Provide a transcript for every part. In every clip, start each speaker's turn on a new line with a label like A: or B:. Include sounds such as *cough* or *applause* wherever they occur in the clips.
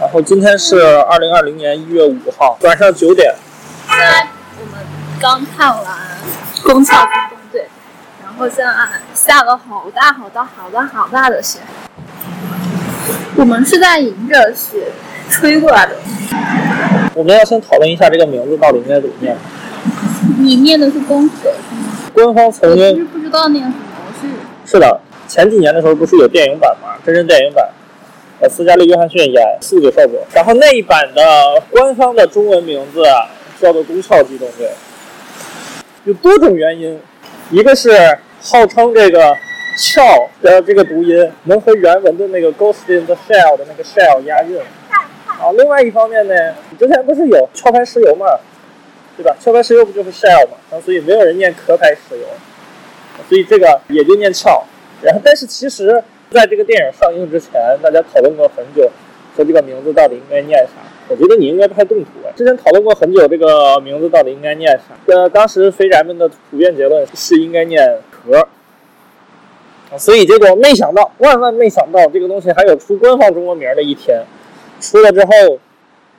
A: 然后今天是二零二零年一月五号晚上九点，
B: 现在我们刚看完《宫壳机动队》，然后现在下了好大好大好大好大的雪。我们是在迎着雪吹过来的。
A: 我们要先讨论一下这个名字到底应该怎么念。
B: 你念的是宫壳是吗？
A: 官方曾经
B: 不知道念什么，我是
A: 是的，前几年的时候不是有电影版吗，真人电影版，呃，斯嘉丽·约翰逊演四个少佐，然后那一版的官方的中文名字叫做《宫壳机动队》，有多种原因，一个是号称这个“壳”的这个读音能和原文的那个 “Ghost in the Shell” 的那个 “shell” 押韵，啊，另外一方面呢，之前不是有壳牌石油嘛，对吧？壳牌石油不就是 shell 嘛，然后所以没有人念壳牌石油。所以这个也就念翘。然后，但是其实在这个电影上映之前，大家讨论过很久，说这个名字到底应该念啥。我觉得你应该拍动图啊。之前讨论过很久，这个名字到底应该念啥？呃，当时肥宅们的普遍结论是应该念壳。所以结果没想到，万万没想到，这个东西还有出官方中国名的一天。出了之后，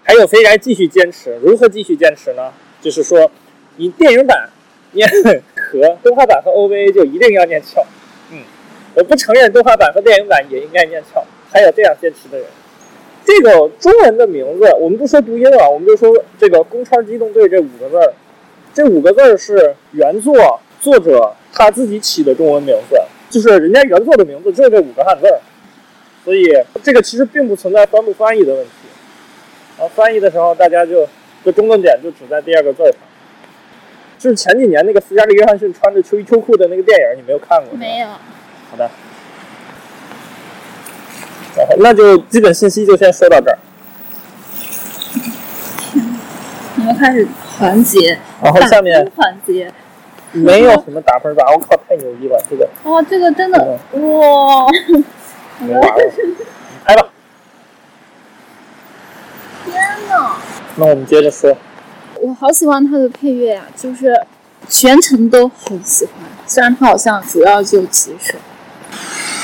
A: 还有肥宅继续坚持。如何继续坚持呢？就是说，你电影版念壳，动画版和 OVA 就一定要念翘。我不承认动画版和电影版也应该念翘。还有这样坚持的人。这个中文的名字，我们不说读音啊，我们就说这个“宫川机动队”这五个字儿，这五个字儿是原作作者他自己起的中文名字，就是人家原作的名字就是这五个汉字儿，所以这个其实并不存在翻不翻译的问题。然后翻译的时候，大家就就中断点就只在第二个字儿上。就是前几年那个斯嘉丽·约翰逊穿着秋衣秋裤的那个电影，你没有看过？
B: 没有。
A: 好的。然后那就基本信息就先说到这儿。
B: 你们开始环节，
A: 然后下面
B: 打分团结。
A: 没有什么打分吧？我靠，太牛逼了！这个
B: 哇，这个真的
A: 嗯
B: 哇！
A: 没玩了，*laughs* 拍吧。
B: 天呐，
A: 那我们接着说。
B: 我好喜欢他的配乐呀、就是全程都很喜欢。虽然他好像主要就几首。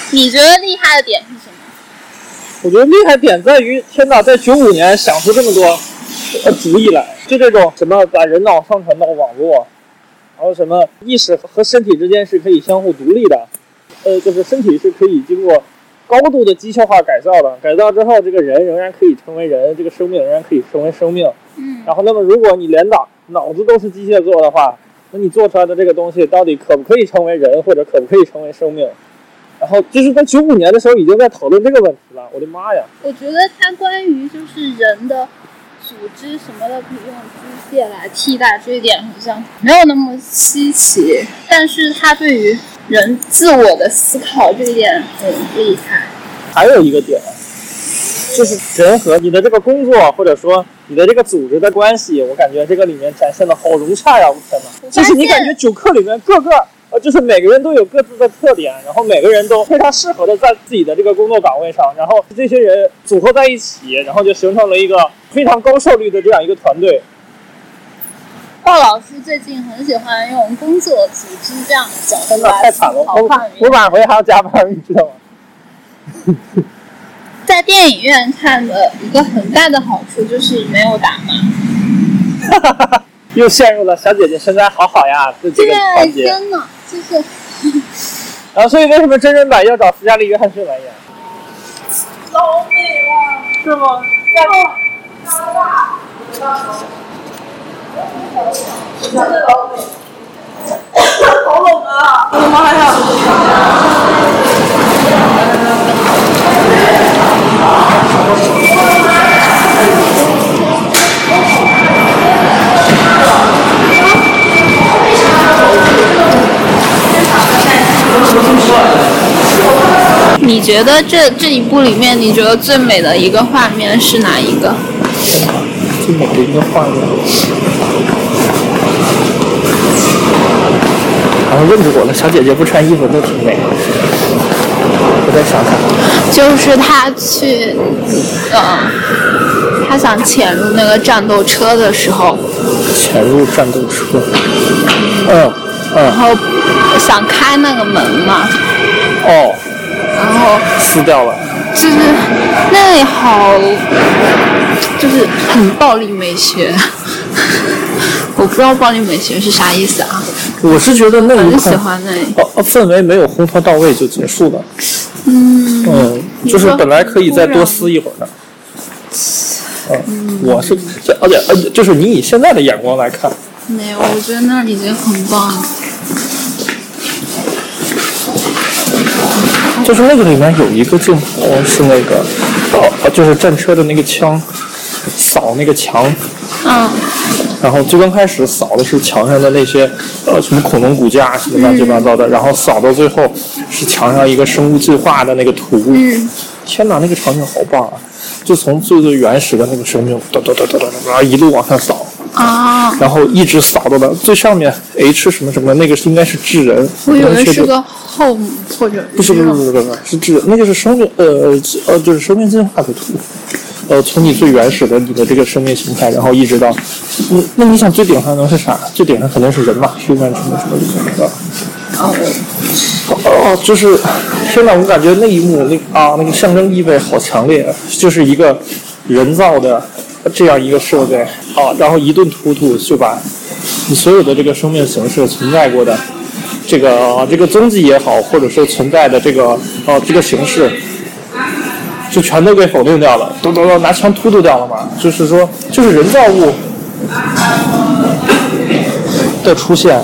B: *laughs* 你觉得厉害的点是什么？
A: 我觉得厉害点在于，天哪，在九五年想出这么多呃主意来，就这种什么把人脑上传到网络，然后什么意识和身体之间是可以相互独立的，呃，就是身体是可以经过高度的机械化改造的，改造之后，这个人仍然可以成为人，这个生命仍然可以成为生命。
B: 嗯，
A: 然后，那么如果你连脑脑子都是机械做的话，那你做出来的这个东西到底可不可以成为人，或者可不可以成为生命？然后就是在九五年的时候已经在讨论这个问题了，我的妈呀！
B: 我觉得它关于就是人的组织什么的可以用机械来替代，这一点好像没有那么稀奇。但是它对于人自我的思考这一点很厉害。
A: 还有一个点，就是人和你的这个工作，或者说你的这个组织的关系，我感觉这个里面展现的好融洽呀！我天
B: 呐，
A: 就是你感觉九课里面各个呃，就是每个人都有各自的特点，然后每个人都非常适合的在自己的这个工作岗位上，然后这些人组合在一起，然后就形成了一个非常高效率的这样一个团队。
B: 鲍老师最近很喜欢用工作组织这样的角度来思考
A: 我晚回还要加班，你知道吗？*laughs*
B: 在电影院看的一个很大的好处就是没有打骂。
A: 又陷入了小姐姐身材好好呀这这个环，节。
B: 天呐，就是。
A: 啊，所以为什么真人版要找斯嘉丽·约翰逊来演？
C: 老美了，
A: 是吗？
C: 加拿大，真的老美，好冷啊！我的妈呀！
B: 你觉得这这一部里面，你觉得最美的一个画面是哪一个？
A: 最美的一个画面。然后问住我了，小姐姐不穿衣服都挺美。我再想想，
B: 就是他去，呃，他想潜入那个战斗车的时候，
A: 潜入战斗车。嗯嗯
B: 然后想开那个门嘛，
A: 哦，
B: 然后
A: 撕掉了。
B: 就是那里好，就是很暴力美学。*laughs* 我不知道暴力美学是啥意思啊？
A: 我是觉得那一
B: 很喜欢那里。
A: 哦哦氛围没有烘托到位就结束了。
B: 嗯，
A: 嗯，就是本来可以再多撕一会儿的。嗯，我是，而且而且就是你以现在的眼光来看，
B: 没有，我觉得那里已经很棒了。
A: 就是那个里面有一个镜头是那个，呃，就是战车的那个枪扫那个墙，
B: 嗯。
A: 然后最刚开始扫的是墙上的那些呃什么恐龙骨架什么乱七八糟的，然后扫到最后是墙上一个生物进化的那个图。
B: 嗯，
A: 天哪，那个场景好棒啊！就从最最原始的那个生命，哒哒哒哒哒哒，然后一路往上扫，
B: 啊，
A: 然后一直扫到了最上面 H 什么什么，那个是应该是智人，
B: 我以为是个 home 或者
A: 不是不是不是不是是智人，那个是生命呃呃就是生命进化的图，呃从你最原始的你的这个生命形态，然后一直到，嗯那你想最顶上能是啥？最顶上肯定是人嘛，human 什么什么什么的。
B: 哦，
A: 哦，就是天呐！我感觉那一幕那啊那个象征意味好强烈，啊，就是一个人造的这样一个设备啊，然后一顿突突就把你所有的这个生命形式存在过的这个这个踪迹也好，或者是存在的这个啊这个形式，就全都给否定掉了，都都都拿枪突突掉了嘛。就是说，就是人造物的出现，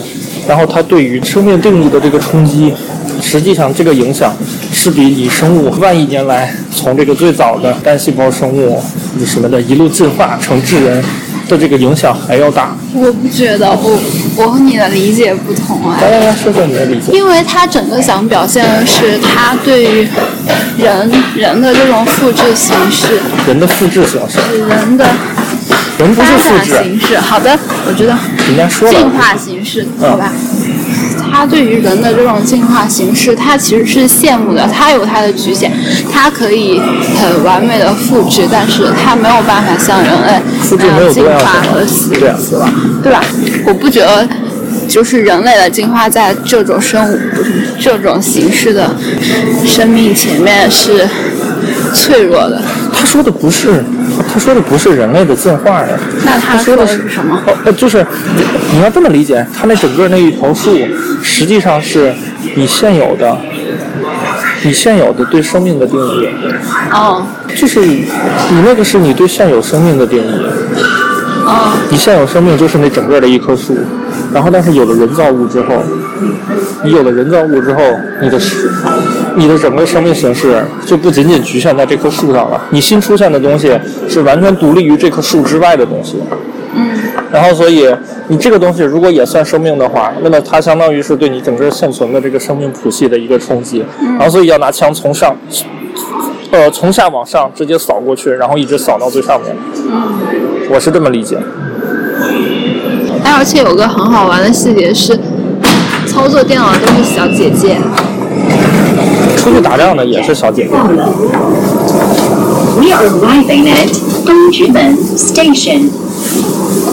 A: 然后它对于生命定义的这个冲击，实际上这个影响是比你生物万亿年来从这个最早的单细胞生物什么的一路进化成智人的这个影响还要大。
B: 我不觉得，我我和你的理解不同啊。
A: 来来来说说你的理解。
B: 因为他整个想表现的是他对于人人的这种复制形式，
A: 人的复制形式，
B: 人的
A: 人不是复制，
B: 形式。好的，我觉得
A: 人家说了
B: 进化形式，好吧。他对于人的这种进化形式，他其实是羡慕的，他有他的局限，他可以很完美的复制，但是他没有办法像人类
A: 复制
B: 那样进化
A: 性
B: 和死死亡，对吧？我不觉得，就是人类的进化在这种生物、这种形式的生命前面是脆弱的。
A: 他说的不是，他说的不是人类的进化呀。
B: 那他说的是什么？
A: 哦，呃，就是你要这么理解，他那整个那一条树，实际上是你现有的，你现有的对生命的定义，
B: 哦
A: 就是你那个是你对现有生命的定义。
B: 哦
A: 你现有生命就是那整个的一棵树，然后但是有了人造物之后，你有了人造物之后，你的是你的整个生命形式就不仅仅局限在这棵树上了，你新出现的东西是完全独立于这棵树之外的东西。
B: 嗯
A: 然后，所以你这个东西如果也算生命的话，那么它相当于是对你整个现存的这个生命谱系的一个冲击。然后，所以要拿枪从上，呃，从下往上直接扫过去，然后一直扫到最上面。我是这么理解。
B: 哎，而且有个很好玩的细节是，操作电脑的都是小姐姐。
A: 出去打仗的也是小姐姐。
D: We are arriving at Dongjumen Station.
A: 「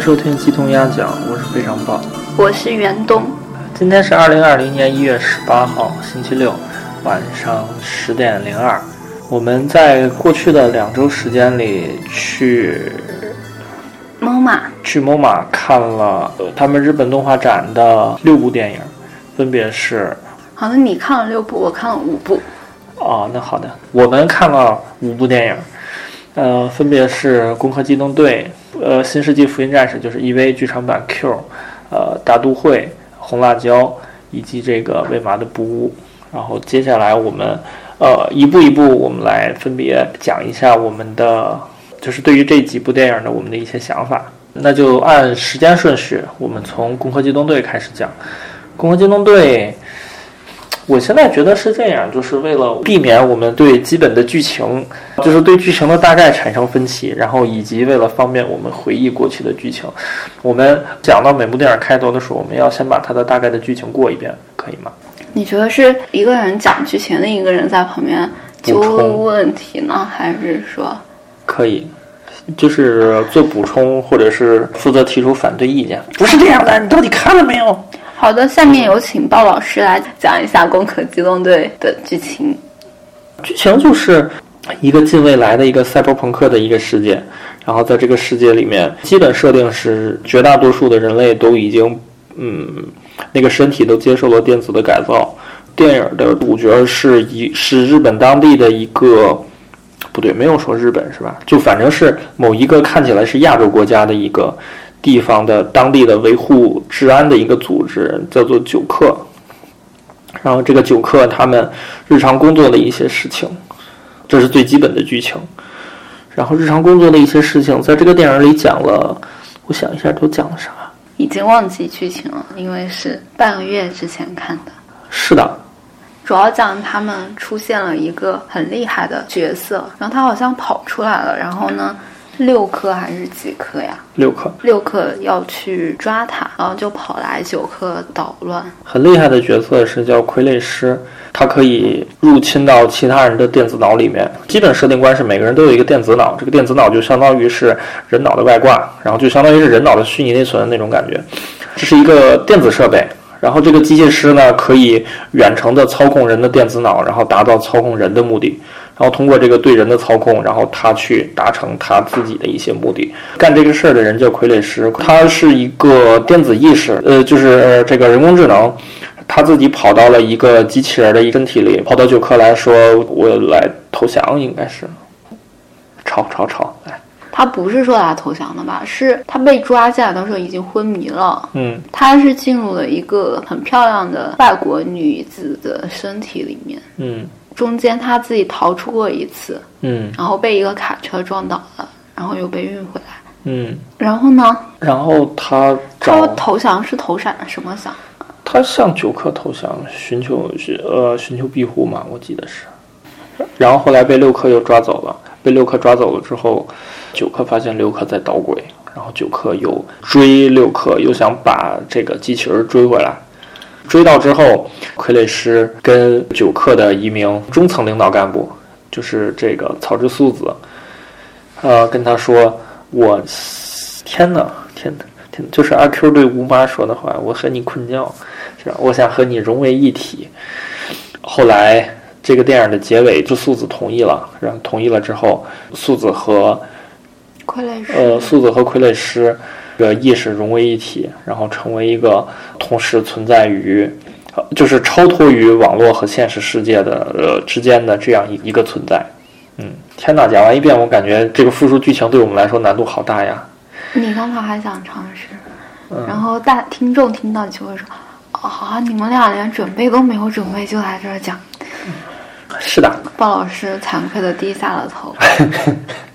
A: 迎收听鸡同鸭讲，我是非常棒。
B: 我是袁东。
A: 今天是二零二零年一月十八号，星期六，晚上十点零二。我们在过去的两周时间里去
B: MoMA
A: 去 MoMA 看了呃他们日本动画展的六部电影，分别是
B: 好的，你看了六部，我看了五部。
A: 哦，那好的，我们看了五部电影，呃，分别是《攻壳机动队》、呃，《新世纪福音战士》就是 EV 剧场版 Q，呃，《大都会》、《红辣椒》以及这个《未麻的布屋》。然后接下来我们呃一步一步，我们来分别讲一下我们的就是对于这几部电影的我们的一些想法。那就按时间顺序，我们从《攻壳机动队》开始讲，《攻壳机动队》。我现在觉得是这样，就是为了避免我们对基本的剧情，就是对剧情的大概产生分歧，然后以及为了方便我们回忆过去的剧情，我们讲到每部电影开头的时候，我们要先把它的大概的剧情过一遍，可以吗？
B: 你觉得是一个人讲剧情，另一个人在旁边纠
A: 补充
B: 问题呢，还是说
A: 可以，就是做补充，或者是负责提出反对意见。不是这样的，你到底看了没有？
B: 好的？下面有请鲍老师来讲一下《攻壳机动队》的剧情。
A: 剧情就是一个近未来的一个赛博朋克的一个世界，然后在这个世界里面，基本设定是绝大多数的人类都已经，嗯，那个身体都接受了电子的改造。电影的主角是一是日本当地的一个，不对，没有说日本是吧？就反正是某一个看起来是亚洲国家的一个地方的当地的维护治安的一个组织，叫做九克。然后这个九克他们日常工作的一些事情，这是最基本的剧情。然后日常工作的一些事情，在这个电影里讲了，我想一下都讲了啥？
B: 已经忘记剧情了，因为是半个月之前看的。
A: 是的，
B: 主要讲他们出现了一个很厉害的角色，然后他好像跑出来了，然后呢，六颗还是几颗呀？
A: 六克
B: 六颗要去抓他，然后就跑来九颗捣乱。
A: 很厉害的角色是叫傀儡师，他可以入侵到其他人的电子脑里面。基本设定观是每个人都有一个电子脑，这个电子脑就相当于是人脑的外挂，然后就相当于是人脑的虚拟内存那种感觉。这是一个电子设备。然后这个机械师呢，可以远程的操控人的电子脑，然后达到操控人的目的。然后通过这个对人的操控，然后他去达成他自己的一些目的。干这个事儿的人叫傀儡师，他是一个电子意识，呃，就是呃这个人工智能，他自己跑到了一个机器人的一身体里，跑到九克来说，我来投降，应该是，吵吵吵，来，
B: 他不是说他投降的吧？是他被抓进来的时候已经昏迷了。
A: 嗯
B: 他是进入了一个很漂亮的外国女子的身体里面，
A: 嗯
B: 中间他自己逃出过一次，
A: 嗯
B: 然后被一个卡车撞倒了，然后又被运回来。
A: 嗯，
B: 然后呢，
A: 然后他
B: 他投降是投闪什么降？
A: 他向九克投降，寻求是呃寻求庇护嘛，我记得是。然后后来被六克又抓走了，被六克抓走了之后，九克发现六克在捣鬼，然后九克又追六克，又想把这个机器人追回来。追到之后，傀儡师跟九克的一名中层领导干部，就是这个草之素子，呃，跟他说：“我天哪，天哪，天哪！”就是阿 Q 对吴妈说的话：“我和你困觉，是吧？我想和你融为一体。”后来这个电影的结尾，就素子同意了，然后同意了之后，素子和
B: 傀儡师。
A: 呃，素子和傀儡师个意识融为一体，然后成为一个同时存在于，呃就是超脱于网络和现实世界的呃之间的这样一一个存在。嗯，天哪！讲完一遍，我感觉这个复述剧情对我们来说难度好大呀。
B: 你刚才还想尝试，
A: 嗯
B: 然后大听众听到就会说：“哦，好，你们俩连准备都没有准备就来这儿讲。
A: 是的，”
B: 鲍老师惭愧的低下了头。*laughs*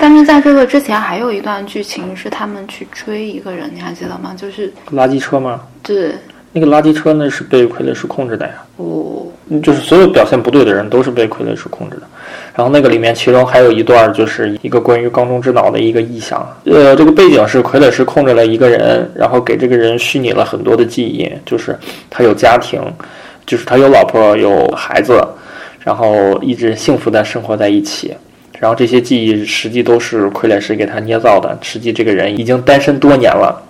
B: 但是在这个之前，还有一段剧情是他们去追一个人，你还记得吗？就是
A: 垃圾车吗？
B: 对，
A: 那个垃圾车呢是被傀儡师控制的呀。
B: 哦，
A: 就是所有表现不对的人都是被傀儡师控制的。然后那个里面，其中还有一段就是一个关于缸中之脑的一个意象。呃，这个背景是傀儡师控制了一个人，然后给这个人虚拟了很多的记忆，就是他有家庭，就是他有老婆有孩子，然后一直幸福的生活在一起。然后这些记忆实际都是傀儡师给他捏造的，实际这个人已经单身多年了。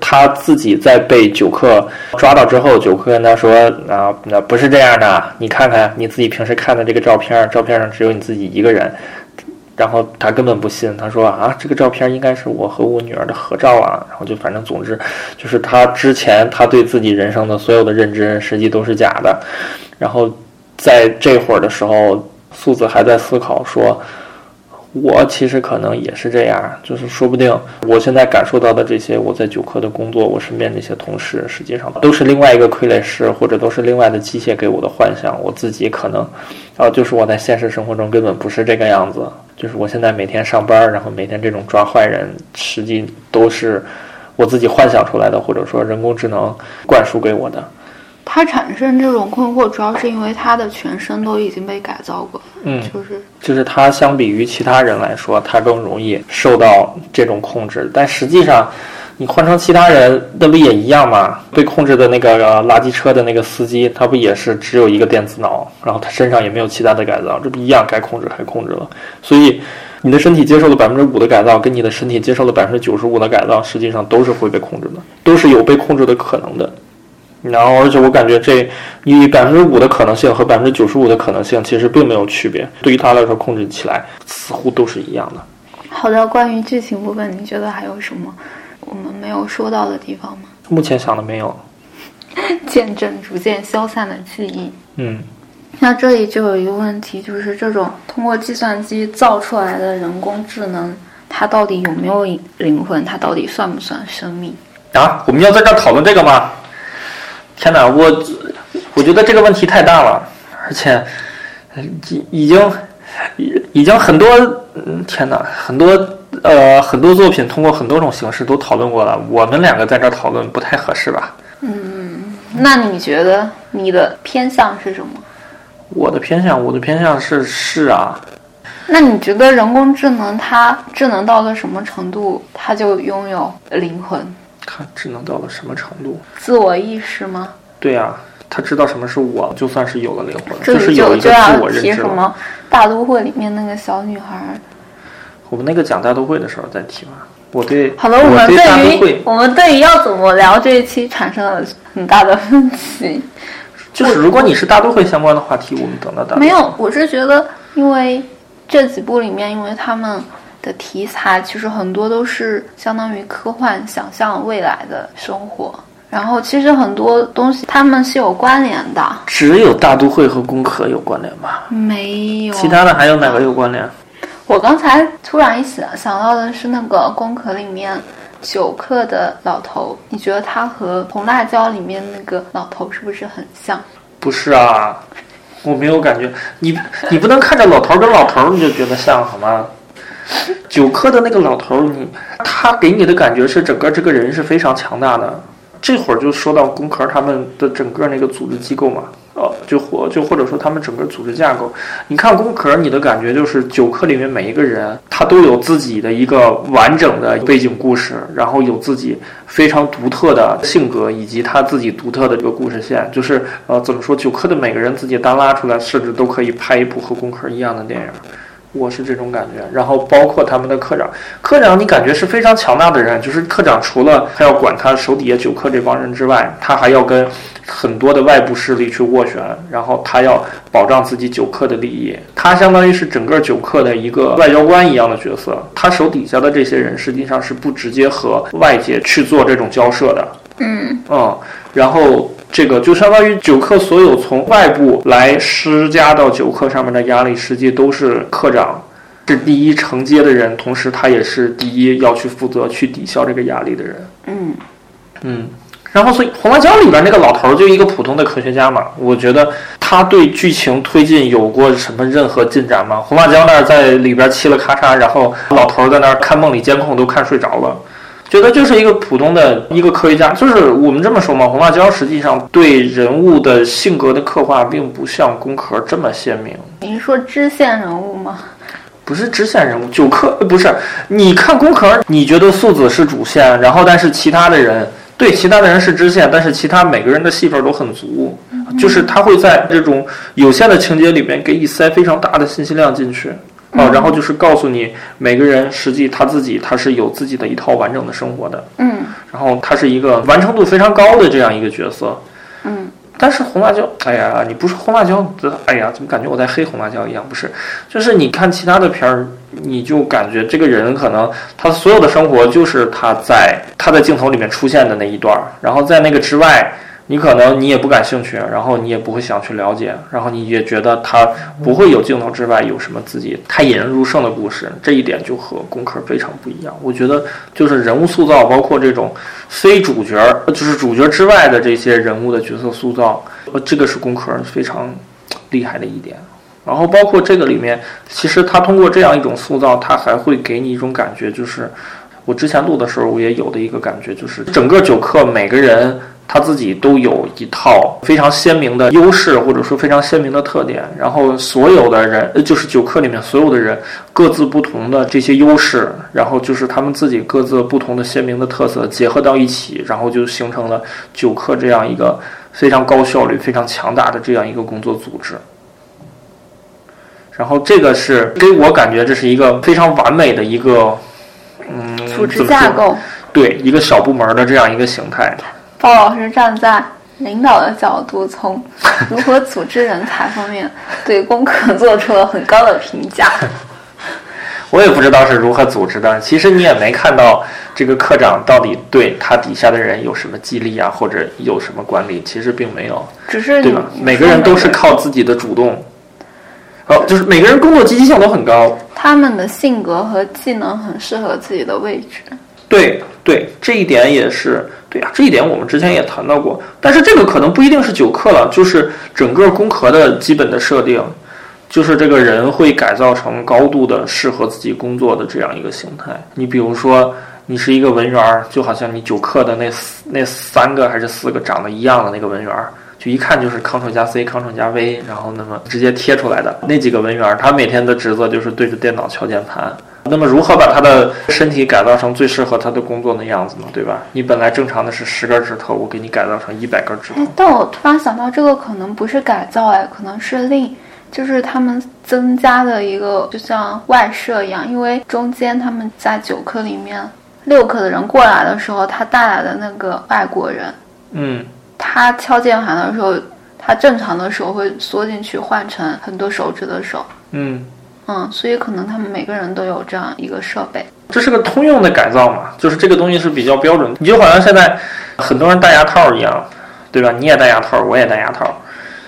A: 他自己在被九克抓到之后，九克跟他说：“啊，那不是这样的，你看看你自己平时看的这个照片，照片上只有你自己一个人。”然后他根本不信，他说：“啊，这个照片应该是我和我女儿的合照啊。”然后就反正总之，就是他之前他对自己人生的所有的认知，实际都是假的。然后在这会儿的时候，素子还在思考说。我其实可能也是这样，就是说不定我现在感受到的这些，我在九科的工作，我身边这些同事，实际上都是另外一个傀儡师，或者都是另外的机械给我的幻想。我自己可能，啊，就是我在现实生活中根本不是这个样子。就是我现在每天上班，然后每天这种抓坏人，实际都是我自己幻想出来的，或者说人工智能灌输给我的。
B: 他产生这种困惑，主要是因为他的全身都已经被改造过，
A: 嗯，
B: 就是
A: 就是他相比于其他人来说，他更容易受到这种控制。但实际上，你换成其他人，那不也一样吗？被控制的那个垃圾车的那个司机，他不也是只有一个电子脑，然后他身上也没有其他的改造，这不一样，该控制还控制了。所以，你的身体接受了百分之五的改造，跟你的身体接受了百分之九十五的改造，实际上都是会被控制的，都是有被控制的可能的。然后，而且我感觉这以百分之五的可能性和百分之九十五的可能性其实并没有区别，对于他来说控制起来似乎都是一样的。
B: 好的，关于剧情部分，你觉得还有什么我们没有说到的地方吗？
A: 目前想的没有。*laughs*
B: 见证逐渐消散的记忆。
A: 嗯，
B: 那这里就有一个问题，就是这种通过计算机造出来的人工智能，它到底有没有灵魂？它到底算不算生命？
A: 啊，我们要在这儿讨论这个吗？天哪，我我觉得这个问题太大了，而且已已经已已经很多，嗯，天哪，很多呃很多作品通过很多种形式都讨论过了，我们两个在这儿讨论不太合适吧？
B: 嗯，那你觉得你的偏向是什么？
A: 我的偏向，我的偏向是是啊。
B: 那你觉得人工智能它智能到了什么程度，它就拥有灵魂？
A: 它智能到了什么程度？
B: 自我意识吗？
A: 对呀、他知道什么是我，就算是有了灵魂，
B: 这
A: 就是有一个自
B: 要
A: 我认知了。
B: 提什么大都会里面那个小女孩儿。
A: 我们那个讲大都会的时候再提吧。我对
B: 好了，我们
A: 对
B: 于，我们对于要怎么聊这一期产生了很大的分歧。*laughs*
A: 就是如果你是大都会相关的话题，我们等到大都会
B: 没有，我是觉得，因为这几部里面，因为他们的题材其实很多都是相当于科幻，想象未来的生活。然后其实很多东西他们是有关联的，
A: 只有大都会和工科有关联吧？
B: 没有
A: 其他的还有哪个有关联？
B: 我刚才突然一想想到的是那个《工壳》里面九克的老头，你觉得他和《红辣椒》里面那个老头是不是很像？
A: 不是啊，我没有感觉。你你不能看着老头儿跟老头儿你就觉得像好吗？*laughs* 九科的那个老头，你他给你的感觉是整个这个人是非常强大的。这会儿就说到工科他们的整个那个组织机构嘛，呃，就或就或者说他们整个组织架构。你看工科，你的感觉就是九科里面每一个人，他都有自己的一个完整的背景故事，然后有自己非常独特的性格，以及他自己独特的这个故事线。就是呃，怎么说，九科的每个人自己单拉出来，甚至都可以拍一部和工科一样的电影。我是这种感觉，然后包括他们的科长，科长你感觉是非常强大的人，就是科长除了他要管他手底下九科这帮人之外，他还要跟很多的外部势力去斡旋，然后他要保障自己九科的利益，他相当于是整个九科的一个外交官一样的角色，他手底下的这些人实际上是不直接和外界去做这种交涉的，
B: 嗯。
A: 嗯，然后这个就相当于九课所有从外部来施加到九课上面的压力，实际都是课长是第一承接的人，同时他也是第一要去负责去抵消这个压力的人。
B: 嗯，
A: 嗯，然后所以《红辣椒》里边那个老头儿就一个普通的科学家嘛，我觉得他对剧情推进有过什么任何进展吗？红辣椒那儿在里边嘁了咔嚓，然后老头儿在那儿看梦里监控都看睡着了。觉得就是一个普通的一个科学家，就是我们这么说嘛，红辣椒实际上对人物的性格的刻画并不像宫壳这么鲜明。
B: 你是说支线人物吗？
A: 不是支线人物，九克呃不是。你看宫壳，你觉得素子是主线，然后但是其他的人对其他的人是支线，但是其他每个人的戏份都很足，就是他会在这种有限的情节里面给你塞非常大的信息量进去。啊，然后就是告诉你每个人实际他自己他是有自己的一套完整的生活的，
B: 嗯。
A: 然后他是一个完成度非常高的这样一个角色。
B: 嗯。
A: 但是红辣椒，哎呀，你不是红辣椒，这哎呀，怎么感觉我在黑红辣椒一样？不是，就是你看其他的片儿，你就感觉这个人可能他所有的生活就是他在他在镜头里面出现的那一段儿，然后在那个之外，你可能你也不感兴趣，然后你也不会想去了解，然后你也觉得他不会有镜头之外有什么自己太引人入胜的故事，这一点就和功课非常不一样。我觉得就是人物塑造，包括这种非主角儿，就是主角之外的这些人物的角色塑造，呃，这个是功课非常厉害的一点。然后包括这个里面，其实他通过这样一种塑造，他还会给你一种感觉，就是我之前录的时候我也有的一个感觉，就是整个九课每个人他自己都有一套非常鲜明的优势，或者说非常鲜明的特点。然后所有的人，呃就是九课里面所有的人各自不同的这些优势，然后就是他们自己各自不同的鲜明的特色结合到一起，然后就形成了九课这样一个非常高效率、非常强大的这样一个工作组织。然后这个是给我感觉这是一个非常完美的一个，嗯，
B: 组织架构。
A: 对一个小部门的这样一个形态。
B: 鲍老师站在领导的角度，从如何组织人才方面对功课做出了很高的评价。*laughs*
A: 我也不知道是如何组织的。其实你也没看到这个科长到底对他底下的人有什么激励啊，或者有什么管理，其实并没有，
B: 只是
A: 对吧？每个人都是靠自己的主动，哦，就是每个人工作积极性都很高。
B: 他们的性格和技能很适合自己的位置。
A: 对对，这一点也是对啊，这一点我们之前也谈到过。但是这个可能不一定是九课了，就是整个工壳的基本的设定，就是这个人会改造成高度的适合自己工作的这样一个形态。你比如说，你是一个文员儿，就好像你九课的那四那三个还是四个长得一样的那个文员儿。就一看就是 Ctrl 加 C、Ctrl 加 V，然后那么直接贴出来的那几个文员儿，他每天的职责就是对着电脑敲键盘。那么如何把他的身体改造成最适合他的工作的样子呢？对吧？你本来正常的是十根指头，我给你改造成一百根指头
B: 哎。，但我突然想到，这个可能不是改造，哎，可能是另，就是他们增加的一个，就像外设一样，因为中间他们在九课里面，六课的人过来的时候，他带来的那个外国人，
A: 嗯，
B: 他敲键盘的时候，他正常的手会缩进去，换成很多手指的手，
A: 嗯，
B: 嗯，所以可能他们每个人都有这样一个设备。
A: 这是个通用的改造嘛，就是这个东西是比较标准的。你就好像现在很多人戴牙套一样，对吧？你也戴牙套，我也戴牙套，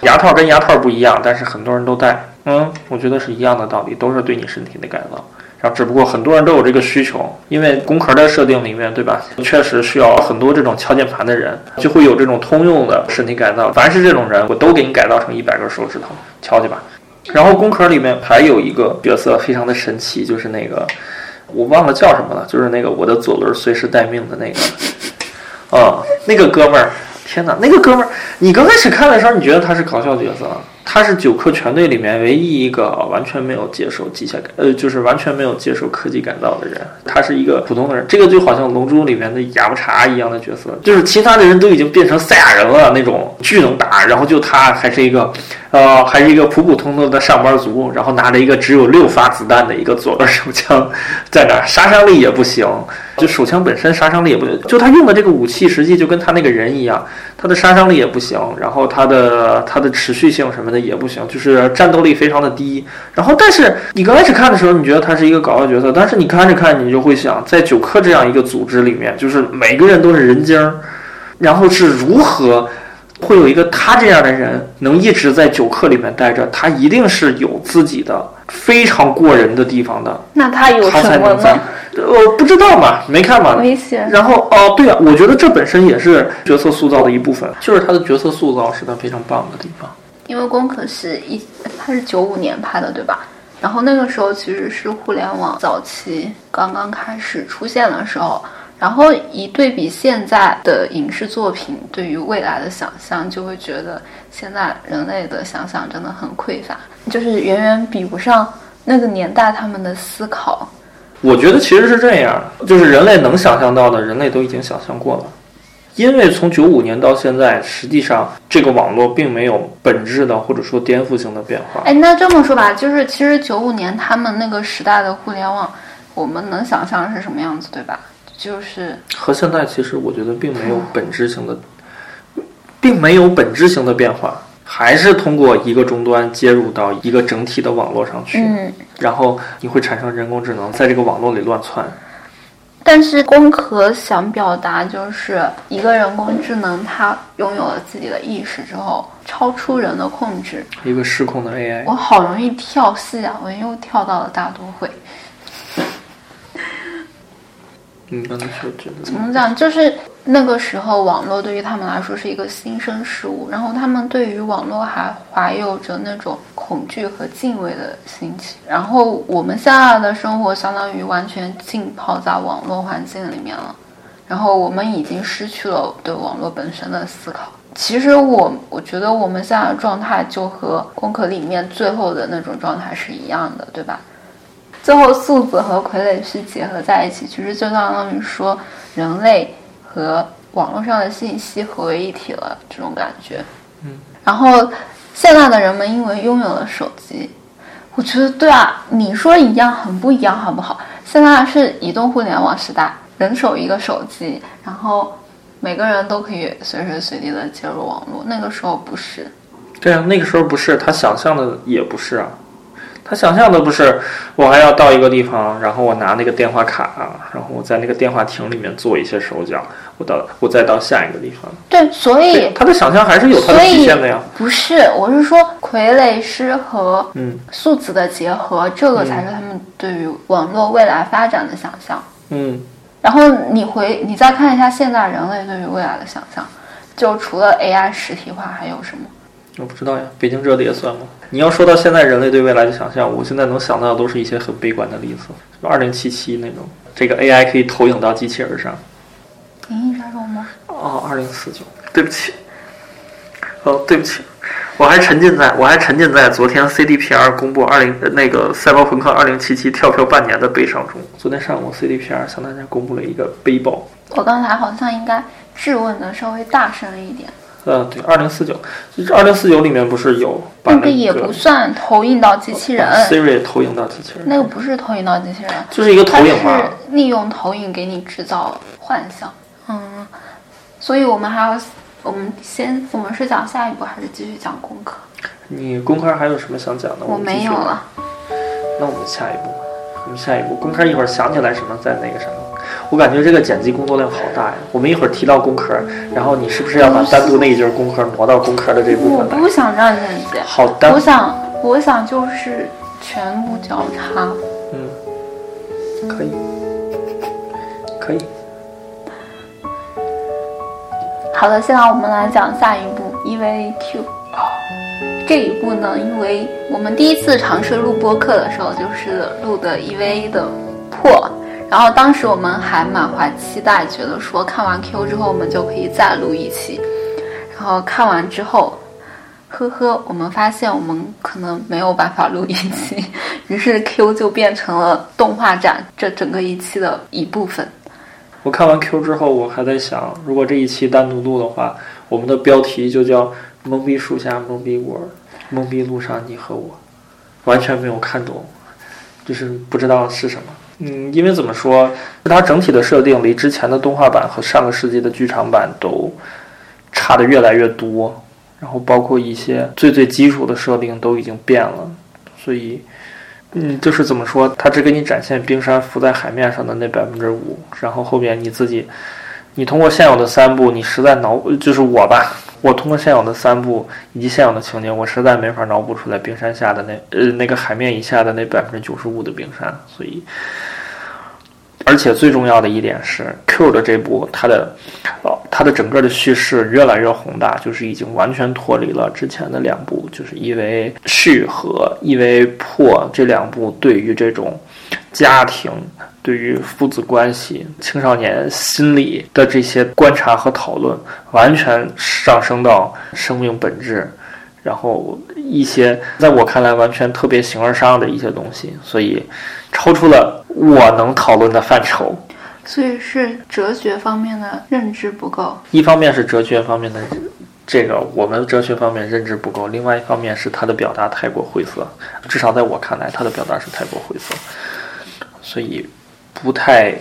A: 牙套跟牙套不一样，但是很多人都戴。嗯，我觉得是一样的道理，都是对你身体的改造。然后只不过很多人都有这个需求，因为工壳的设定里面，对吧？确实需要很多这种敲键盘的人，就会有这种通用的身体改造。凡是这种人，我都给你改造成一百根手指头，敲去吧。然后工壳里面还有一个角色非常的神奇，就是那个我忘了叫什么了，就是那个我的左轮随时待命的那个，啊、那个哥们儿，天哪，那个哥们儿，你刚开始看的时候，你觉得他是搞笑角色，他是九克全队里面唯一一个完全没有接受机械改，呃，就是完全没有接受科技改造的人，他是一个普通的人，这个就好像《龙珠》里面的哑巴茶一样的角色，就是其他的人都已经变成赛亚人了那种，巨能打，然后就他还是一个。呃，还是一个普普通通的上班族，然后拿着一个只有六发子弹的一个左轮手枪，在那杀伤力也不行，就手枪本身杀伤力也不行，就他用的这个武器，实际就跟他那个人一样，他的杀伤力也不行，然后他的他的持续性什么的也不行，就是战斗力非常的低。然后，但是你刚开始看的时候，你觉得他是一个搞笑角色，但是你看着看，你就会想，在九克这样一个组织里面，就是每个人都是人精儿，然后是如何。会有一个他这样的人能一直在九克里面待着，他一定是有自己的非常过人的地方的，
B: 那他有
A: 他才
B: 什么
A: 能在
B: 呢？。
A: 我不知道嘛，没看嘛。
B: 危险。
A: 然后哦，对啊，我觉得这本身也是角色塑造的一部分，就是他的角色塑造是他非常棒的地方。
B: 因为《攻壳》是一，它是九五年拍的，对吧？然后那个时候其实是互联网早期刚刚开始出现的时候，然后一对比现在的影视作品对于未来的想象，就会觉得现在人类的想象真的很匮乏，就是远远比不上那个年代他们的思考。
A: 我觉得其实是这样，就是人类能想象到的，人类都已经想象过了。因为从九五年到现在，实际上这个网络并没有本质的或者说颠覆性的变化。
B: 哎，那这么说吧，就是其实九五年他们那个时代的互联网，我们能想象是什么样子，对吧？就是
A: 和现在其实我觉得并没有本质性的，并没有本质性的变化，还是通过一个终端接入到一个整体的网络上去，
B: 嗯，
A: 然后你会产生人工智能在这个网络里乱窜。
B: 但是光壳想表达就是一个人工智能，它拥有了自己的意识之后，超出人的控制。
A: 一个失控的 AI，
B: 我好容易跳戏啊！我又跳到了大都会。
A: 你刚才说觉得
B: 怎么讲？就是那个时候，网络对于他们来说是一个新生事物，然后他们对于网络还怀有着那种恐惧和敬畏的心情。然后我们现在的生活相当于完全浸泡在网络环境里面了，然后我们已经失去了对网络本身的思考。其实我我觉得我们现在的状态就和《功课》里面最后的那种状态是一样的，对吧？最后素子和傀儡师结合在一起，其实就相当于说人类和网络上的信息合为一体了，这种感觉。
A: 嗯。
B: 然后现在的人们因为拥有了手机，我觉得对啊，你说一样很不一样，好不好？现在是移动互联网时代，人手一个手机，然后每个人都可以随时随地的接入网络。那个时候不是。
A: 对啊，那个时候不是他想象的，也不是啊。他想象的不是，我还要到一个地方，然后我拿那个电话卡，然后我在那个电话亭里面做一些手脚，我到我再到下一个地方。
B: 对，所以
A: 他的想象还是有他的极限的呀。
B: 不是，我是说傀儡师和
A: 嗯
B: 素子的结合，这个才是他们对于网络未来发展的想象。
A: 嗯。
B: 然后你回你再看一下现在人类对于未来的想象，就除了 AI 实体化还有什么？
A: 我不知道呀，北京折叠算吗？你要说到现在人类对未来的想象，我现在能想到的都是一些很悲观的例子，二零七七那种，这个 AI 可以投影到机器人上。
B: 银翼杀手吗？
A: 哦，二零四九，对不起，哦，对不起，我还沉浸在我还沉浸在昨天 CDPR 公布二零那个赛博朋克二零七七跳票半年的悲伤中。昨天上午 CDPR 向大家公布了一个悲报。
B: 我刚才好像应该质问的稍微大声一点。
A: 呃，对，二零四九，二零四九里面不是有把那
B: 个也不算投影到机器人
A: ，Siri 投影到机器人，
B: 那个不是投影到机器人，
A: 就是一个投影嘛，
B: 是利用投影给你制造幻象。嗯，所以我们还要，我们先，我们是讲下一步还是继续讲功课？
A: 你功课还有什么想讲的？
B: 我没有了。
A: 那我们下一步，我们下一步功课一会儿想起来什么再那个什么。我感觉这个剪辑工作量好大呀！我们一会儿提到工壳，然后你是不是要把单独那一节工壳挪到工壳的这部分？
B: 我不想这样剪辑。
A: 好的。
B: 我想，我想就是全部交叉。
A: 嗯，可以，可以。
B: 好的，现在我们来讲下一步 EVAQ。这一步呢，因为我们第一次尝试录播课的时候，就是录的 EVA 的破。然后当时我们还满怀期待，觉得说看完 Q 之后，我们就可以再录一期。然后看完之后，呵呵，我们发现我们可能没有办法录一期，*laughs* 于是 Q 就变成了动画展这整个一期的一部分。
A: 我看完 Q 之后，我还在想，如果这一期单独录的话，我们的标题就叫“懵逼树下懵逼我，懵逼路上你和我”，完全没有看懂，就是不知道是什么。嗯，因为怎么说，它整体的设定离之前的动画版和上个世纪的剧场版都差的越来越多，然后包括一些最最基础的设定都已经变了，所以，嗯，就是怎么说，它只给你展现冰山浮在海面上的那百分之五，然后后边你自己，你通过现有的三部，你实在脑就是我吧。我通过现有的三部以及现有的情节，我实在没法脑补出来冰山下的那呃那个海面以下的那百分之九十五的冰山，所以，而且最重要的一点是，Q 的这部它的，呃它的整个的叙事越来越宏大，就是已经完全脱离了之前的两部，就是因为续和因为破这两部对于这种家庭。对于父子关系、青少年心理的这些观察和讨论，完全上升到生命本质，然后一些在我看来完全特别形而上的一些东西，所以超出了我能讨论的范畴。
B: 所以是哲学方面的认知不够。
A: 一方面是哲学方面的这个我们哲学方面认知不够，另外一方面是他的表达太过晦涩，至少在我看来，他的表达是太过晦涩，所以不太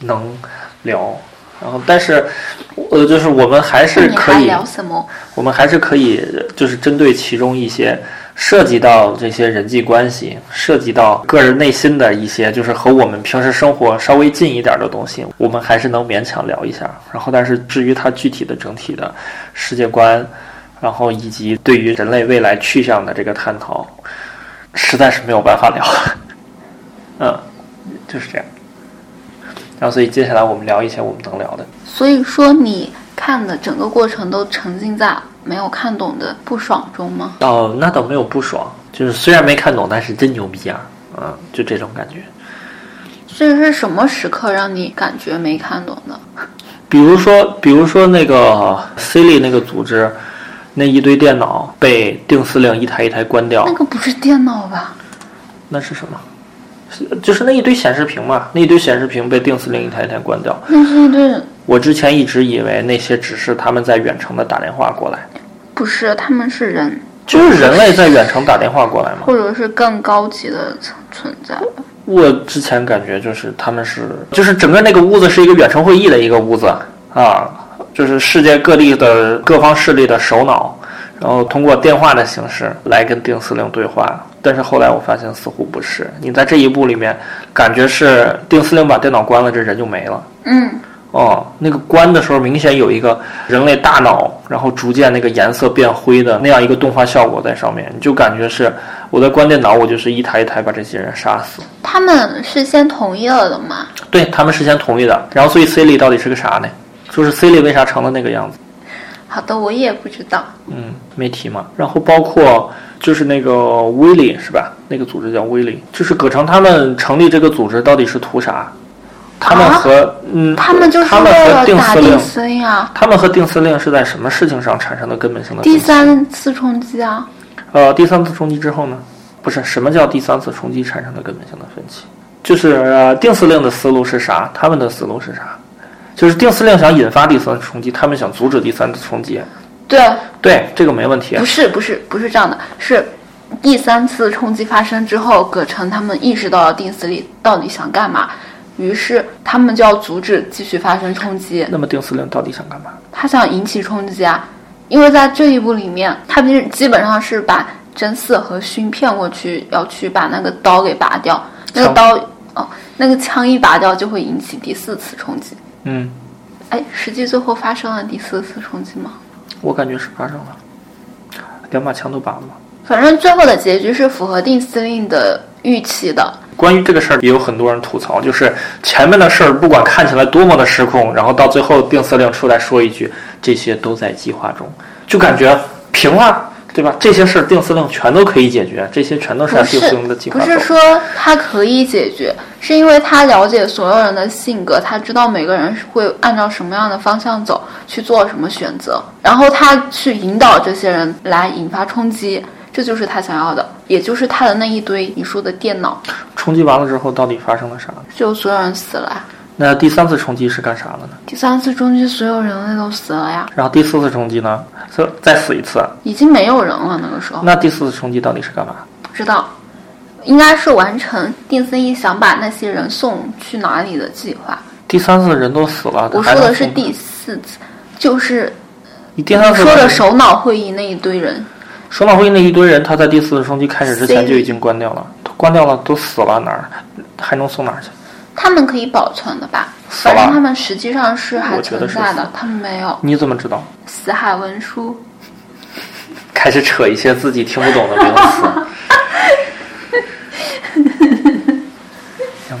A: 能聊。然后，但是，呃，就是我们还是可以，
B: 聊什么？
A: 我们还是可以，就是针对其中一些涉及到这些人际关系，涉及到个人内心的一些，就是和我们平时生活稍微近一点的东西，我们还是能勉强聊一下。然后，但是至于它具体的整体的世界观，然后以及对于人类未来去向的这个探讨，实在是没有办法聊。嗯，就是这样。然后，所以接下来我们聊一些我们能聊的。
B: 所以说你看的整个过程都沉浸在没有看懂的不爽中吗？
A: 哦，那倒没有不爽，就是虽然没看懂，但是真牛逼啊！嗯，就这种感觉。
B: 这是什么时刻让你感觉没看懂的？
A: 比如说，比如说那个 C 利那个组织，那一堆电脑被定司令一台一台关掉
B: 那，个不是电脑吧？
A: 那是什么？是就是那一堆显示屏嘛，那一堆显示屏被定司令一台一台关掉。
B: 那是一堆人，
A: 我之前一直以为那些只是他们在远程的打电话过来，
B: 不是，他们是人，
A: 就是人类在远程打电话过来嘛。
B: 或者是更高级的存存在。
A: 我之前感觉就是他们是，就是整个那个屋子是一个远程会议的一个屋子啊，就是世界各地的各方势力的首脑，然后通过电话的形式来跟定司令对话。但是后来我发现似乎不是，你在这一步里面，感觉是丁司令把电脑关了，这人就没了。
B: 嗯，
A: 哦，那个关的时候明显有一个人类大脑，然后逐渐那个颜色变灰的那样一个动画效果在上面，你就感觉是我在关电脑，我就是一台一台把这些人杀死。
B: 他们是先同意了的吗？
A: 对他们事先同意的，然后所以 C 利到底是个啥呢？就是 C 利为啥成了那个样子？
B: 好的，我也不知道。
A: 嗯，没提嘛。然后包括就是那个威利是吧？那个组织叫威利，就是葛城他们成立这个组织到底是图啥？他们和、嗯，
B: 他们就是
A: 他们和
B: 为了
A: 定司令
B: 打定，司令啊，
A: 他们和定司令是在什么事情上产生的根本性的
B: 第？三次冲击啊，
A: 呃，第三次冲击之后呢？不是什么叫第三次冲击产生的根本性的分歧？就是、呃、定司令的思路是啥？他们的思路是啥？就是定司令想引发第三次冲击，他们想阻止第三次冲击。
B: 对，
A: 对，这个没问题
B: 不。是不是不是这样的，是第三次冲击发生之后，葛城他们意识到了定司令到底想干嘛，于是他们就要阻止继续发生冲击。
A: 那么丁司令到底想干嘛？
B: 他想引起冲击啊，因为在这一步里面，他们基本上是把真嗣和勋骗过去，要去把那个刀给拔掉。那个刀哦，那个枪一拔掉就会引起第四次冲击。
A: 嗯，
B: 哎，实际最后发生了第四次冲击吗？
A: 我感觉是发生了，两把枪都拔了嘛。
B: 反正最后的结局是符合定司令的预期的。
A: 关于这个事儿，也有很多人吐槽，就是前面的事儿不管看起来多么的失控，然后到最后定司令出来说一句“这些都在计划中”，就感觉平了，对吧？这些事儿定司令全都可以解决，这些全都是按定司令的计划走。
B: 不是说他可以解决，是因为他了解所有人的性格，他知道每个人是会按照什么样的方向走，去做什么选择，然后他去引导这些人来引发冲击，这就是他想要的，也就是他的那一堆你说的电脑，
A: 冲击完了之后，到底发生了啥？
B: 就所有人死了呀。
A: 那第三次冲击是干啥了呢？
B: 第三次冲击，所有人类都死了呀，
A: 然后第四次冲击呢？再再死一次。
B: 已经没有人了。那个时候
A: 那第四次冲击到底是干嘛？
B: 不知道，应该是完成定司令想把那些人送去哪里的计划。
A: 第三次人都死了，
B: 我说的是第四次，就是
A: 你第三次
B: 说的首脑会议那一堆人，
A: 首脑会议那一堆人，他在第四次冲击开始之前就已经关掉了，都关掉了，都死了，哪儿还能送哪儿去？
B: 他们可以保存的吧？反正他们实际上是还存在的，他们没有
A: 你怎么知道？
B: 死海文书。
A: 开始扯一些自己听不懂的名词。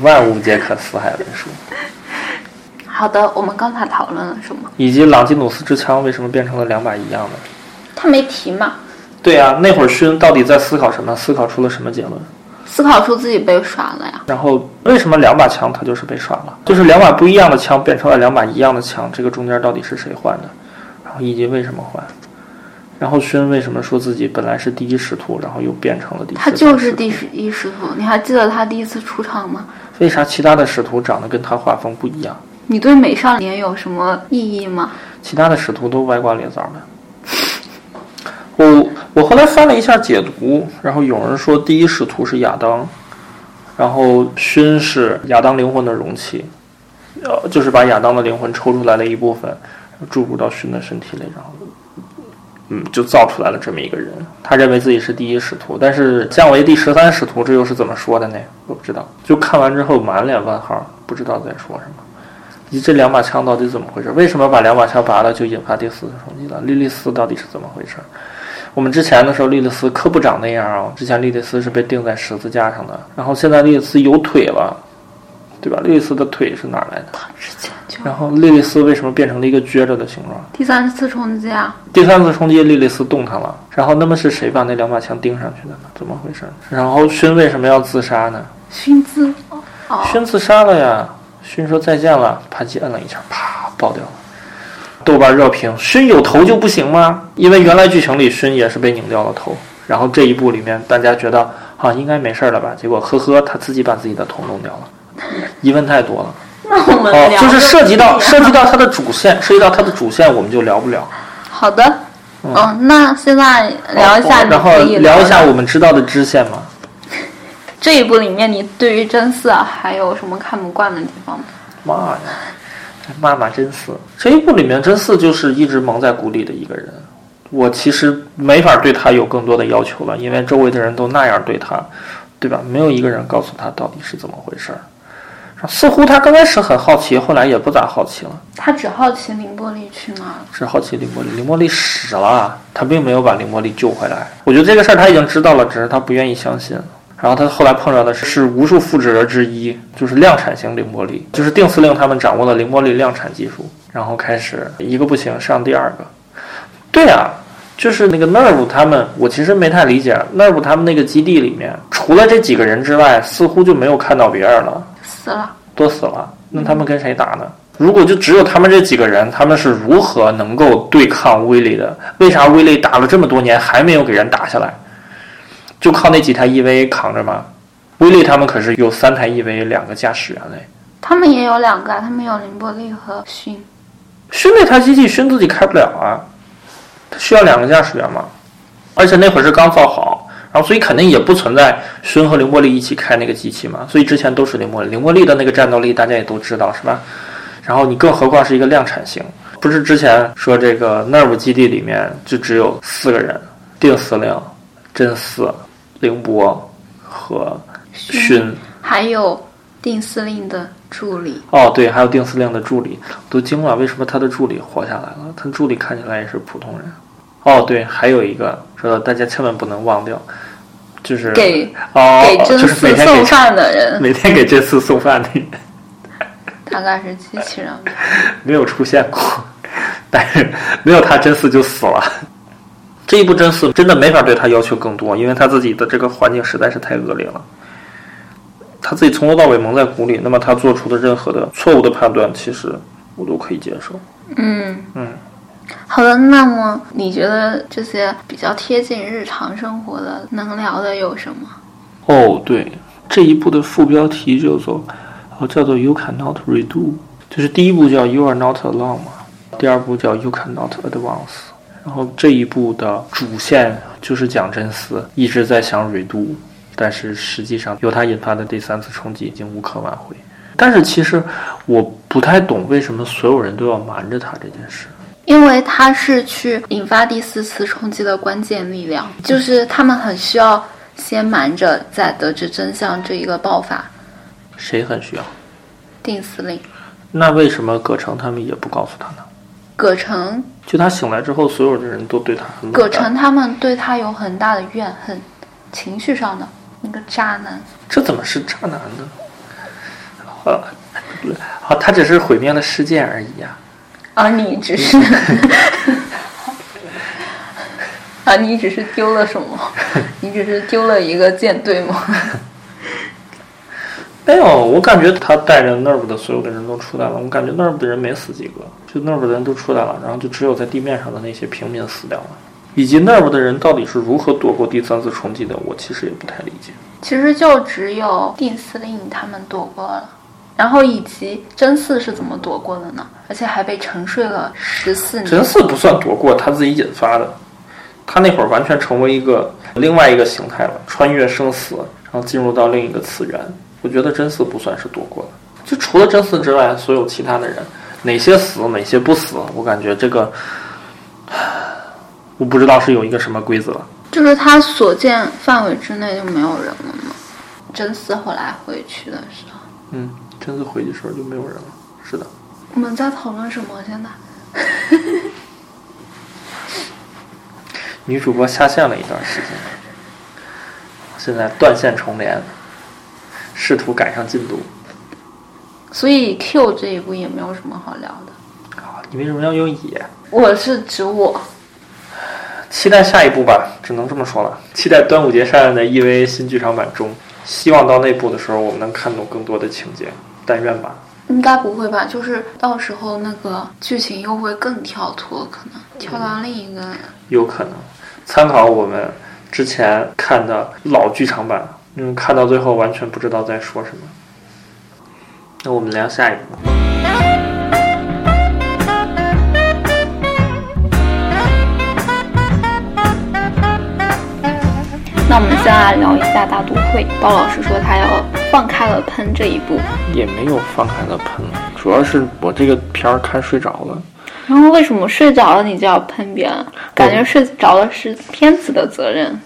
A: *laughs* 万物皆可死海文书，
B: 好的，我们刚才讨论了什么？
A: 以及朗基努斯之枪为什么变成了两把一样的？
B: 他没提嘛，
A: 对啊，那会儿勋到底在思考什么？思考出了什么结论？
B: 思考出自己被耍了呀。
A: 然后为什么两把枪他就是被耍了？就是两把不一样的枪变成了两把一样的枪，这个中间到底是谁换的？然后以及为什么换？然后勋为什么说自己本来是第一使徒，然后又变成了第
B: 他
A: 13
B: 就是第十一使徒。你还记得他第一次出场吗？
A: 为啥其他的使徒长得跟他画风不一样？
B: 你对美少年有什么意义吗？
A: 其他的使徒都歪瓜裂枣的。我我后来翻了一下解读，然后有人说第一使徒是亚当，然后勋是亚当灵魂的容器，呃，就是把亚当的灵魂抽出来的一部分，注入到勋的身体里，然后嗯，就造出来了这么一个人。他认为自己是第一使徒，但是降为第十三使徒，这又是怎么说的呢？我不知道。就看完之后满脸问号，不知道在说什么。你这两把枪到底怎么回事？为什么把两把枪拔了就引发第四次冲击了？莉莉丝到底是怎么回事？我们之前的时候，莉莉丝可不长那样啊！之前莉莉丝是被钉在十字架上的，然后现在莉莉丝有腿了，对吧？莉莉丝的腿是哪儿来的？
B: 之前就
A: 然后莉莉丝为什么变成了一个撅着的形状？
B: 第三次冲击啊，
A: 第三次冲击，莉莉丝动弹了。然后那么是谁把那两把枪钉上去的呢？怎么回事？然后勋为什么要自杀呢？
B: 熏姿哦哦，
A: 勋自杀了呀！勋说再见了，啪叽摁了一下，啪爆掉了。豆瓣热评：熏有头就不行吗？因为原来剧情里熏也是被拧掉了头，然后这一部里面大家觉得啊应该没事了吧？结果呵呵，他自己把自己的头弄掉了，疑问太多了。
B: 那我们
A: 哦，
B: 聊
A: 就是涉及到涉及到他的主线，涉及到他的主线，我们就聊不了。
B: 好的，嗯，那现在聊一下你
A: 然后聊一下我们知道的支线嘛。
B: 这一部里面，你对于真嗣啊还有什么看不惯的地方吗？
A: 妈呀，妈妈真嗣！这一部里面真嗣就是一直蒙在鼓里的一个人。我其实没法对他有更多的要求了，因为周围的人都那样对他，对吧？没有一个人告诉他到底是怎么回事儿。似乎他刚开始很好奇，后来也不咋好奇了，
B: 他只好奇凌波丽去哪儿了。
A: 只好奇凌波丽。凌波丽死了，他并没有把凌波丽救回来。我觉得这个事儿他已经知道了，只是他不愿意相信。然后他后来碰到的是是无数复制人之一，就是量产型凌波丽，就是定司令他们掌握了凌波丽量产技术，然后开始一个不行上第二个。对啊，就是那个 Nerve 他们，我其实没太理解 Nerve 他们那个基地里面，除了这几个人之外，似乎就没有看到别人了。
B: 死了，
A: 都死了，那他们跟谁打呢？如果就只有他们这几个人，他们是如何能够对抗威力的？为啥威力打了这么多年还没有给人打下来？就靠那几台 EVA 扛着吗？威力他们可是有三台 EVA，两个驾驶员嘞。
B: 他们也有两个啊，他们有凌波丽和勋。
A: 勋那台机器勋自己开不了啊，他需要两个驾驶员嘛。而且那会儿是刚造好，然后所以肯定也不存在勋和凌波丽一起开那个机器嘛。所以之前都是凌波丽，凌波丽的那个战斗力大家也都知道是吧？然后你更何况是一个量产型，不是之前说这个 Nerve 基地里面就只有四个人，定司令、真嗣、凌波和勋。
B: 还有定司令的助理，
A: 哦，对，还有定司令的助理，都惊了，为什么他的助理活下来了？他助理看起来也是普通人。哦，对，还有一个说大家千万不能忘掉，就是
B: 给
A: 哦，
B: 给真
A: 就是每
B: 嗣送饭的人，*laughs*
A: 每天给真嗣送饭的人
B: 大概是机器人吧。
A: 没有出现过，但是没有他真嗣就死了。这一部真四真的没法对他要求更多，因为他自己的这个环境实在是太恶劣了。他自己从头到尾蒙在鼓里，那么他做出的任何的错误的判断，其实我都可以接受。
B: 嗯
A: 嗯，
B: 好的，那么你觉得这些比较贴近日常生活的能聊的有什么？
A: 哦，对，这一部的副标题叫做哦叫做 You cannot redo，就是第一部叫 You are not alone 嘛，第二部叫 You cannot advance。然后这一部的主线就是讲真嗣一直在想 redo，但是实际上由他引发的第三次冲击已经无可挽回。但是其实我不太懂为什么所有人都要瞒着他这件事。
B: 因为他是去引发第四次冲击的关键力量，就是他们很需要先瞒着，再得知真相这一个爆发。
A: 谁很需要？
B: 定司令
A: 那为什么葛城他们也不告诉他呢？
B: 葛城，
A: 就他醒来之后，所有的人都对他很
B: 葛城他们对他有很大的怨恨，情绪上的那个渣男。
A: 这怎么是渣男呢？呃，好，他只是毁灭了世界而已呀、
B: 而你只是，*laughs* *laughs* 啊你只是丢了什么？你只是丢了一个舰队吗？
A: 没有，我感觉他带着 Nerve 的所有的人都出来了，我感觉 Nerve 的人没死几个，就 Nerve 的人都出来了，然后就只有在地面上的那些平民死掉了。以及 Nerve 的人到底是如何躲过第三次冲击的，我其实也不太理解。
B: 其实就只有地司令他们躲过了，然后以及真四是怎么躲过的呢？而且还被沉睡了十四年。
A: 真四不算躲过，他自己引发的。他那会儿完全成为一个另外一个形态了，穿越生死，然后进入到另一个次元。我觉得真四不算是躲过的，就除了真四之外，所有其他的人，哪些死，哪些不死，我感觉这个，我不知道是有一个什么规则。
B: 就是他所见范围之内就没有人了吗？真四后来回去的时候，
A: 嗯，真四回去时候就没有人了。是的，
B: 我们在讨论什么？现在？
A: 女主播下线了一段时间，现在断线重连，试图赶上进度。
B: 所以 Q 这一部也没有什么好聊的。
A: 啊，你为什么要用也？
B: 我是指我，
A: 期待下一部吧，只能这么说了。期待端午节上映的 EVA 新剧场版中，希望到那部的时候，我们能看懂更多的情节。但愿吧。
B: 应该不会吧？就是到时候那个剧情又会更跳脱，可能跳到另一个。
A: 有可能参考我们之前看的老剧场版，嗯，看到最后完全不知道在说什么。那我们聊下一部。
B: 那我们先来聊一下大都会。包老师说他要放开了喷这一部，
A: 也没有放开了喷，主要是我这个片儿看睡着了。
B: 然后为什么睡着了你就要喷别人？感觉睡着了是片子的责任。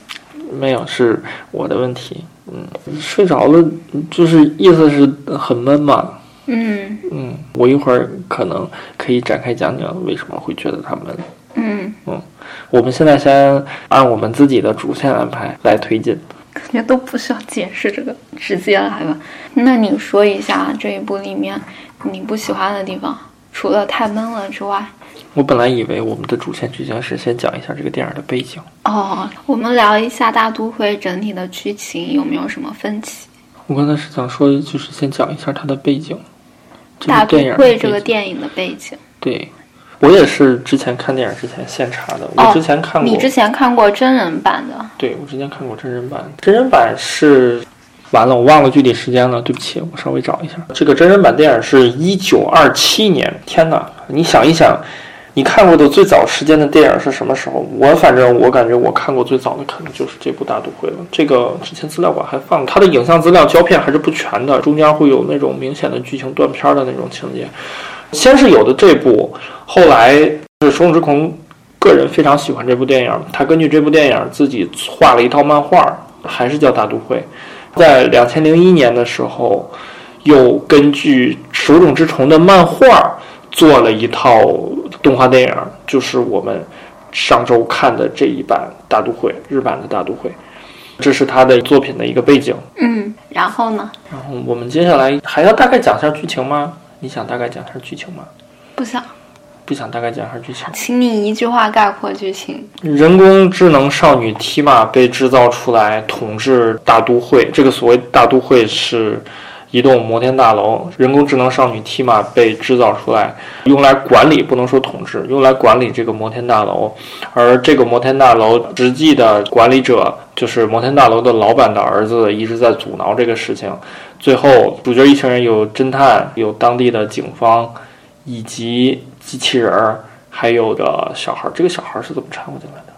A: 没有，是我的问题。嗯，睡着了就是意思是很闷嘛。
B: 嗯
A: 嗯，我一会儿可能可以展开讲讲为什么会觉得它闷。
B: 嗯嗯，
A: 我们现在先按我们自己的主线安排来推进。
B: 感觉都不需要解释这个，直接来吧。那你说一下这一部里面你不喜欢的地方，除了太闷了之外。
A: 我本来以为我们的主线剧情是先讲一下这个电影的背景。
B: 哦，我们聊一下大都会整体的剧情有没有什么分歧？
A: 我刚才是想说，就是先讲一下它的背景。这
B: 大都会这个电影的背景。
A: 对，我也是之前看电影之前现查的。我
B: 哦
A: 之前看过，
B: 你之前看过真人版的？
A: 对我之前看过真人版，真人版是完了，我忘了具体时间了，对不起，我稍微找一下。这个真人版电影是一九二七年，天哪！你想一想，你看过的最早时间的电影是什么时候？我反正我感觉我看过最早的可能就是这部《大都会》了。这个之前资料馆还放，它的影像资料胶片还是不全的，中间会有那种明显的剧情断片的那种情节。先是有的这部，后来是手冢治虫个人非常喜欢这部电影，他根据这部电影自己画了一套漫画，还是叫《大都会》。在两千零一年的时候，又根据手冢治虫的漫画做了一套动画电影，就是我们上周看的这一版《大都会》，日版的《大都会》。这是他的作品的一个背景。
B: 嗯，然后呢？
A: 然后我们接下来还要大概讲一下剧情吗？你想大概讲一下剧情吗？
B: 不想，
A: 不想大概讲一下剧情。
B: 请你一句话概括剧情。
A: 人工智能少女提玛被制造出来统治大都会，这个所谓大都会是一栋摩天大楼。人工智能少女 T 玛被制造出来，用来管理，不能说统治，用来管理这个摩天大楼。而这个摩天大楼实际的管理者，就是摩天大楼的老板的儿子，一直在阻挠这个事情。最后，主角一群人有侦探，有当地的警方，以及机器人儿，还有的小孩儿。这个小孩儿是怎么掺和进来的？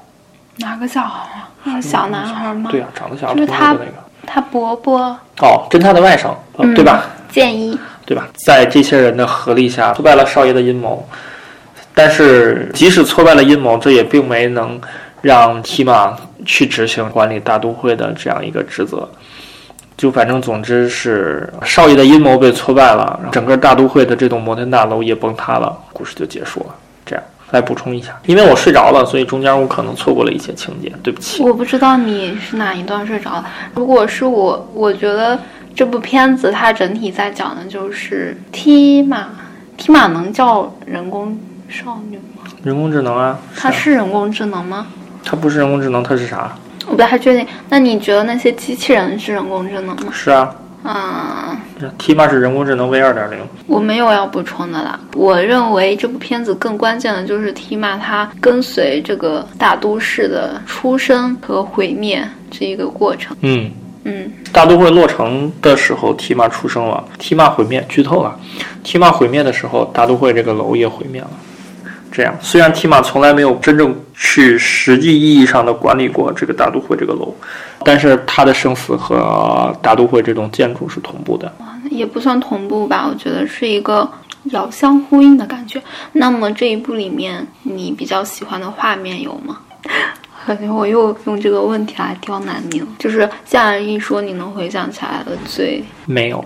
B: 哪个小孩啊？那个小男孩吗？
A: 对啊，长得像
B: 就是他
A: 同一个那个。
B: 他伯伯
A: 哦，侦探的外甥，对吧？
B: 建一。
A: 对吧？在这些人的合力下，挫败了少爷的阴谋。但是，即使挫败了阴谋，这也并没能让提马去执行管理大都会的这样一个职责。就反正总之是少爷的阴谋被挫败了，整个大都会的这栋摩天大楼也崩塌了，故事就结束了。来补充一下，因为我睡着了，所以中间我可能错过了一些情节，对不起。
B: 我不知道你是哪一段睡着了。如果是我，我觉得这部片子它整体在讲的就是 T 马，T 马能叫人工少女吗？
A: 人工智能啊，
B: 它是人工智能吗？
A: 它不是人工智能，它是啥？
B: 我不太确定。那你觉得那些机器人是人工智能吗？
A: 是啊，
B: 嗯，
A: 提马是人工智能 V 二点零，
B: 我没有要补充的啦。我认为这部片子更关键的就是提马它跟随这个大都市的出生和毁灭这一个过程。
A: 嗯。
B: 嗯，
A: 大都会落成的时候，提马出生了。提马毁灭，剧透了。提马毁灭的时候，大都会这个楼也毁灭了。这样，虽然提马从来没有真正去实际意义上的管理过这个大都会这个楼，但是他的生死和大都会这栋建筑是同步的。
B: 也不算同步吧，我觉得是一个遥相呼应的感觉。那么这一部里面，你比较喜欢的画面有吗？感 *laughs* 觉我又用这个问题来刁难你了。就是这样一说，你能回想起来的最
A: 没有，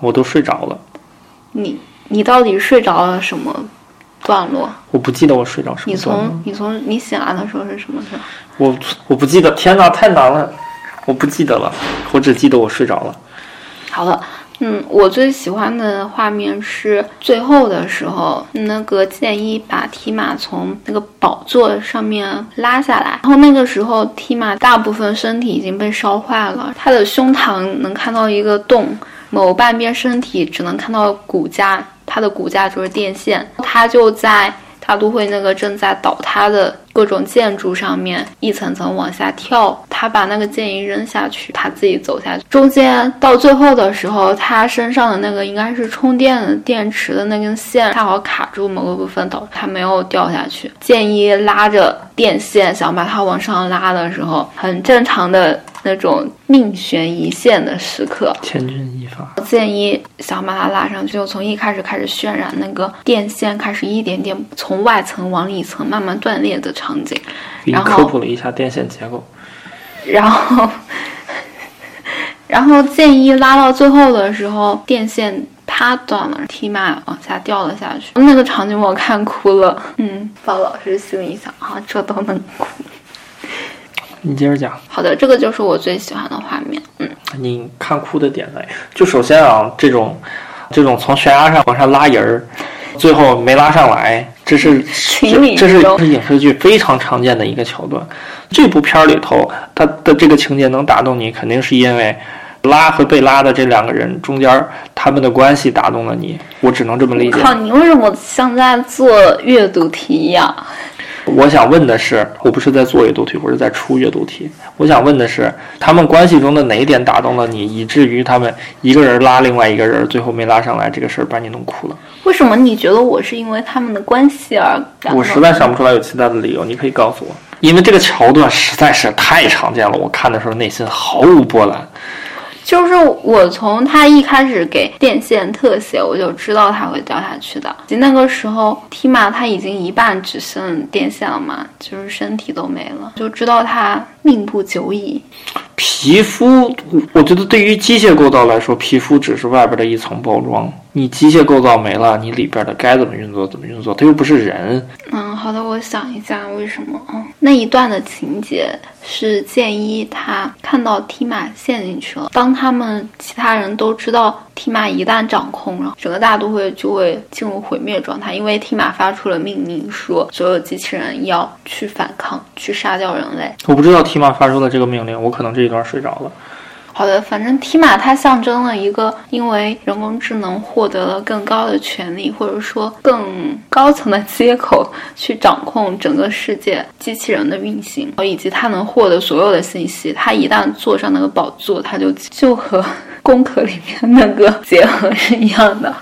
A: 我都睡着了。
B: 你你到底睡着了什么段落？
A: 我不记得我睡着什
B: 你
A: 么段落
B: 从你从你醒来的时候是什么时候？
A: 我我不记得，天哪，太难了，我不记得了，我只记得我睡着了。
B: 好了，嗯，我最喜欢的画面是最后的时候，那个剑一把提马从那个宝座上面拉下来，然后那个时候提马大部分身体已经被烧坏了，他的胸膛能看到一个洞，某半边身体只能看到骨架，它的骨架就是电线，它就在。大都会那个正在倒塌的各种建筑上面一层层往下跳，他把那个剑一扔下去，他自己走下去。中间到最后的时候，他身上的那个应该是充电的电池的那根线恰好卡住某个部分，导致他没有掉下去。剑一拉着电线想把它往上拉的时候，很正常的那种命悬一线的时刻，
A: 千钧一发，
B: 建议想把它拉上去，就从一开始开始渲染那个电线开始一点点从外层往里层慢慢断裂的场景，然后
A: 科普了一下电线结构。
B: 然后，然后建议拉到最后的时候，电线啪断了，提马往下掉了下去，那个场景我看哭了。嗯，包老师心里想啊，这都能哭。
A: 你接着讲，
B: 好的，这个就是我最喜欢的画面。嗯，
A: 你看哭的点在，就首先啊，这种这种从悬崖上往上拉人儿，最后没拉上来，这是这这是这是影视剧非常常见的一个桥段。这部片儿里头，它的这个情节能打动你，肯定是因为拉和被拉的这两个人中间儿他们的关系打动了你。我只能这么理解。
B: 靠，你为什么像在做阅读题一样？
A: 我想问的是，我不是在做阅读题，我是在出阅读题。我想问的是，他们关系中的哪一点打动了你，以至于他们一个人拉另外一个人，最后没拉上来，这个事儿把你弄哭了？
B: 为什么你觉得我是因为他们的关系而感动？
A: 我实在想不出来有其他的理由，你可以告诉我。因为这个桥段实在是太常见了，我看的时候内心毫无波澜。
B: 就是我从他一开始给电线特写，我就知道他会掉下去的。那个时候，提马他已经一半只剩电线了嘛，就是身体都没了，就知道他命不久矣。
A: 皮肤，我觉得对于机械构造来说，皮肤只是外边的一层包装。你机械构造没了，你里边的该怎么运作怎么运作，它又不是人。
B: 嗯，好的，我想一下为什么。嗯，那一段的情节是建一他看到提马陷进去了，当他们其他人都知道提马一旦掌控，了整个大都会就会进入毁灭状态，因为提马发出了命令，说所有机器人要去反抗，去杀掉人类。
A: 我不知道提马发出了这个命令，我可能这一段睡着了。
B: 好的，反正提马它象征了一个因为人工智能获得了更高的权利，或者说更高层的接口去掌控整个世界机器人的运行，以及它能获得所有的信息。它一旦坐上那个宝座，它就就和功课里面那个结合是一样的。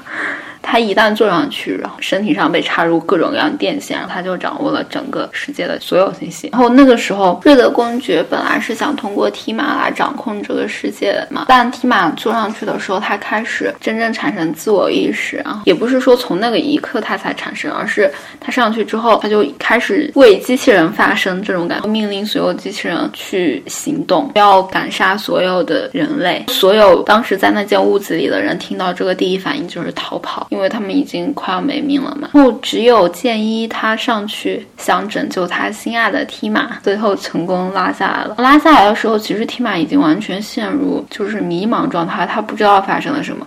B: 他一旦坐上去，然后身体上被插入各种各样电线，然后他就掌握了整个世界的所有信息。然后那个时候，瑞德公爵本来是想通过提马来掌控这个世界的嘛，但提马坐上去的时候，他开始真正产生自我意识啊，也不是说从那个一刻他才产生，而是他上去之后，他就开始为机器人发声这种感觉，命令所有机器人去行动，要赶杀所有的人类。所有当时在那间屋子里的人听到这个第一反应就是逃跑。因为他们已经快要没命了嘛，然后只有剑一他上去想拯救他心爱的提马，最后成功拉下来了。拉下来的时候，其实提马已经完全陷入就是迷茫状态，他不知道发生了什么。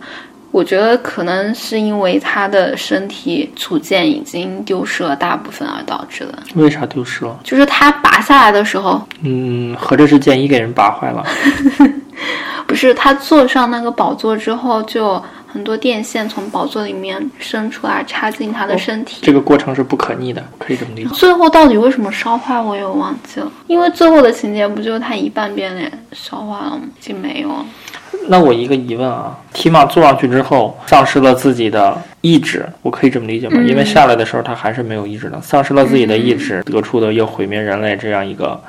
B: 我觉得可能是因为他的身体组件已经丢失了大部分而导致的。
A: 为啥丢失了？
B: 就是他拔下来的时候，
A: 嗯，合着是剑一给人拔坏了。*laughs*
B: 不是他坐上那个宝座之后，就有很多电线从宝座里面伸出来，插进他的身体。
A: 这个过程是不可逆的，可以这么理解。
B: 最后到底为什么烧坏，我也忘记了。因为最后的情节不就是他一半变脸烧坏了吗？已经没有了。
A: 那我一个疑问啊，提马坐上去之后，丧失了自己的意志，我可以这么理解吗？
B: 嗯
A: 因为下来的时候他还是没有意志的，丧失了自己的意志，得出的要毁灭人类这样一个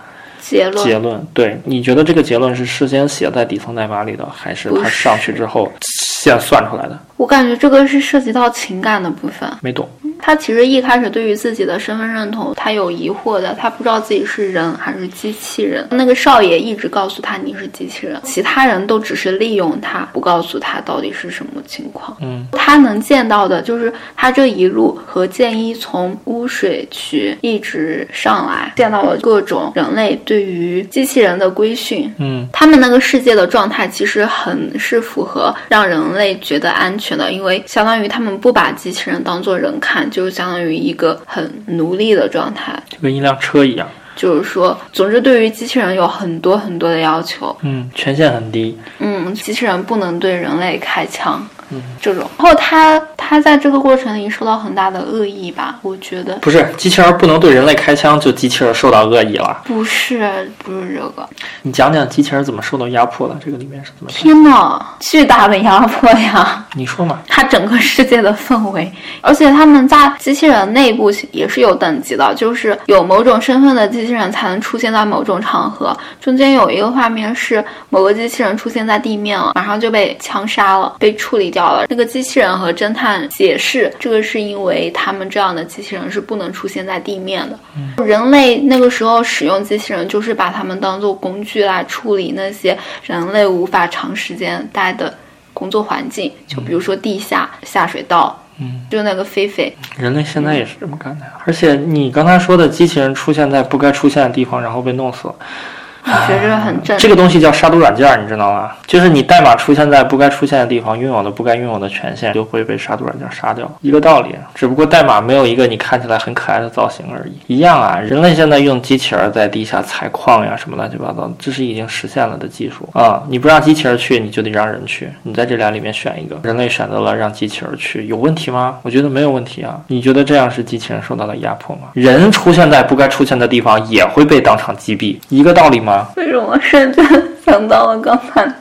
B: 结论
A: 结论。对，你觉得这个结论是事先写在底层代码里的，还是他上去之后现算出来的？
B: 我感觉这个是涉及到情感的部分。
A: 没懂。
B: 他其实一开始对于自己的身份认同，他有疑惑的，他不知道自己是人还是机器人。那个少爷一直告诉他你是机器人，其他人都只是利用他，不告诉他到底是什么情况。
A: 嗯，
B: 他能见到的就是他这一路和剑一从污水区一直上来，见到了各种人类对于机器人的规训。
A: 嗯，
B: 他们那个世界的状态其实很是符合让人类觉得安全的，因为相当于他们不把机器人当做人看，就是相当于一个很奴隶的状态。
A: 就跟一辆车一样。
B: 就是说，总之对于机器人有很多很多的要求。
A: 嗯，权限很低。
B: 嗯，机器人不能对人类开枪。
A: 嗯，
B: 这种。然后他他在这个过程里受到很大的恶意吧？我觉得
A: 不是机器人不能对人类开枪，就机器人受到恶意了。
B: 不是，不是这个。
A: 你讲讲机器人怎么受到压迫的？这个里面是怎么？
B: 天呐，巨大的压迫呀！
A: 你说嘛？
B: 它整个世界的氛围，而且他们在机器人内部也是有等级的，就是有某种身份的机器人才能出现在某种场合。中间有一个画面是某个机器人出现在地面了，马上就被枪杀了，被处理掉了。那个机器人和侦探解释，这个是因为他们这样的机器人是不能出现在地面的。人类那个时候使用机器人，就是把他们当做工具来处理那些人类无法长时间待的工作环境，就比如说地下下水道。
A: 嗯，
B: 就那个菲菲，
A: 人类现在也是这么干的呀。而且你刚才说的机器人出现在不该出现的地方，然后被弄死了，
B: 我觉得这个很正。
A: 这个东西叫杀毒软件，你知道吗？就是你代码出现在不该出现的地方，拥有的不该拥有的权限，就会被杀毒软件杀掉，一个道理。只不过代码没有一个你看起来很可爱的造型而已。一样啊，人类现在用机器人在地下采矿呀，什么乱七八糟，这是已经实现了的技术啊！你不让机器人去，你就得让人去。你在这俩里面选一个，人类选择了让机器人去，有问题吗？我觉得没有问题啊。你觉得这样是机器人受到了压迫吗？人出现在不该出现的地方，也会被当场击毙，一个道理吗？
B: 为什么瞬间想到了刚才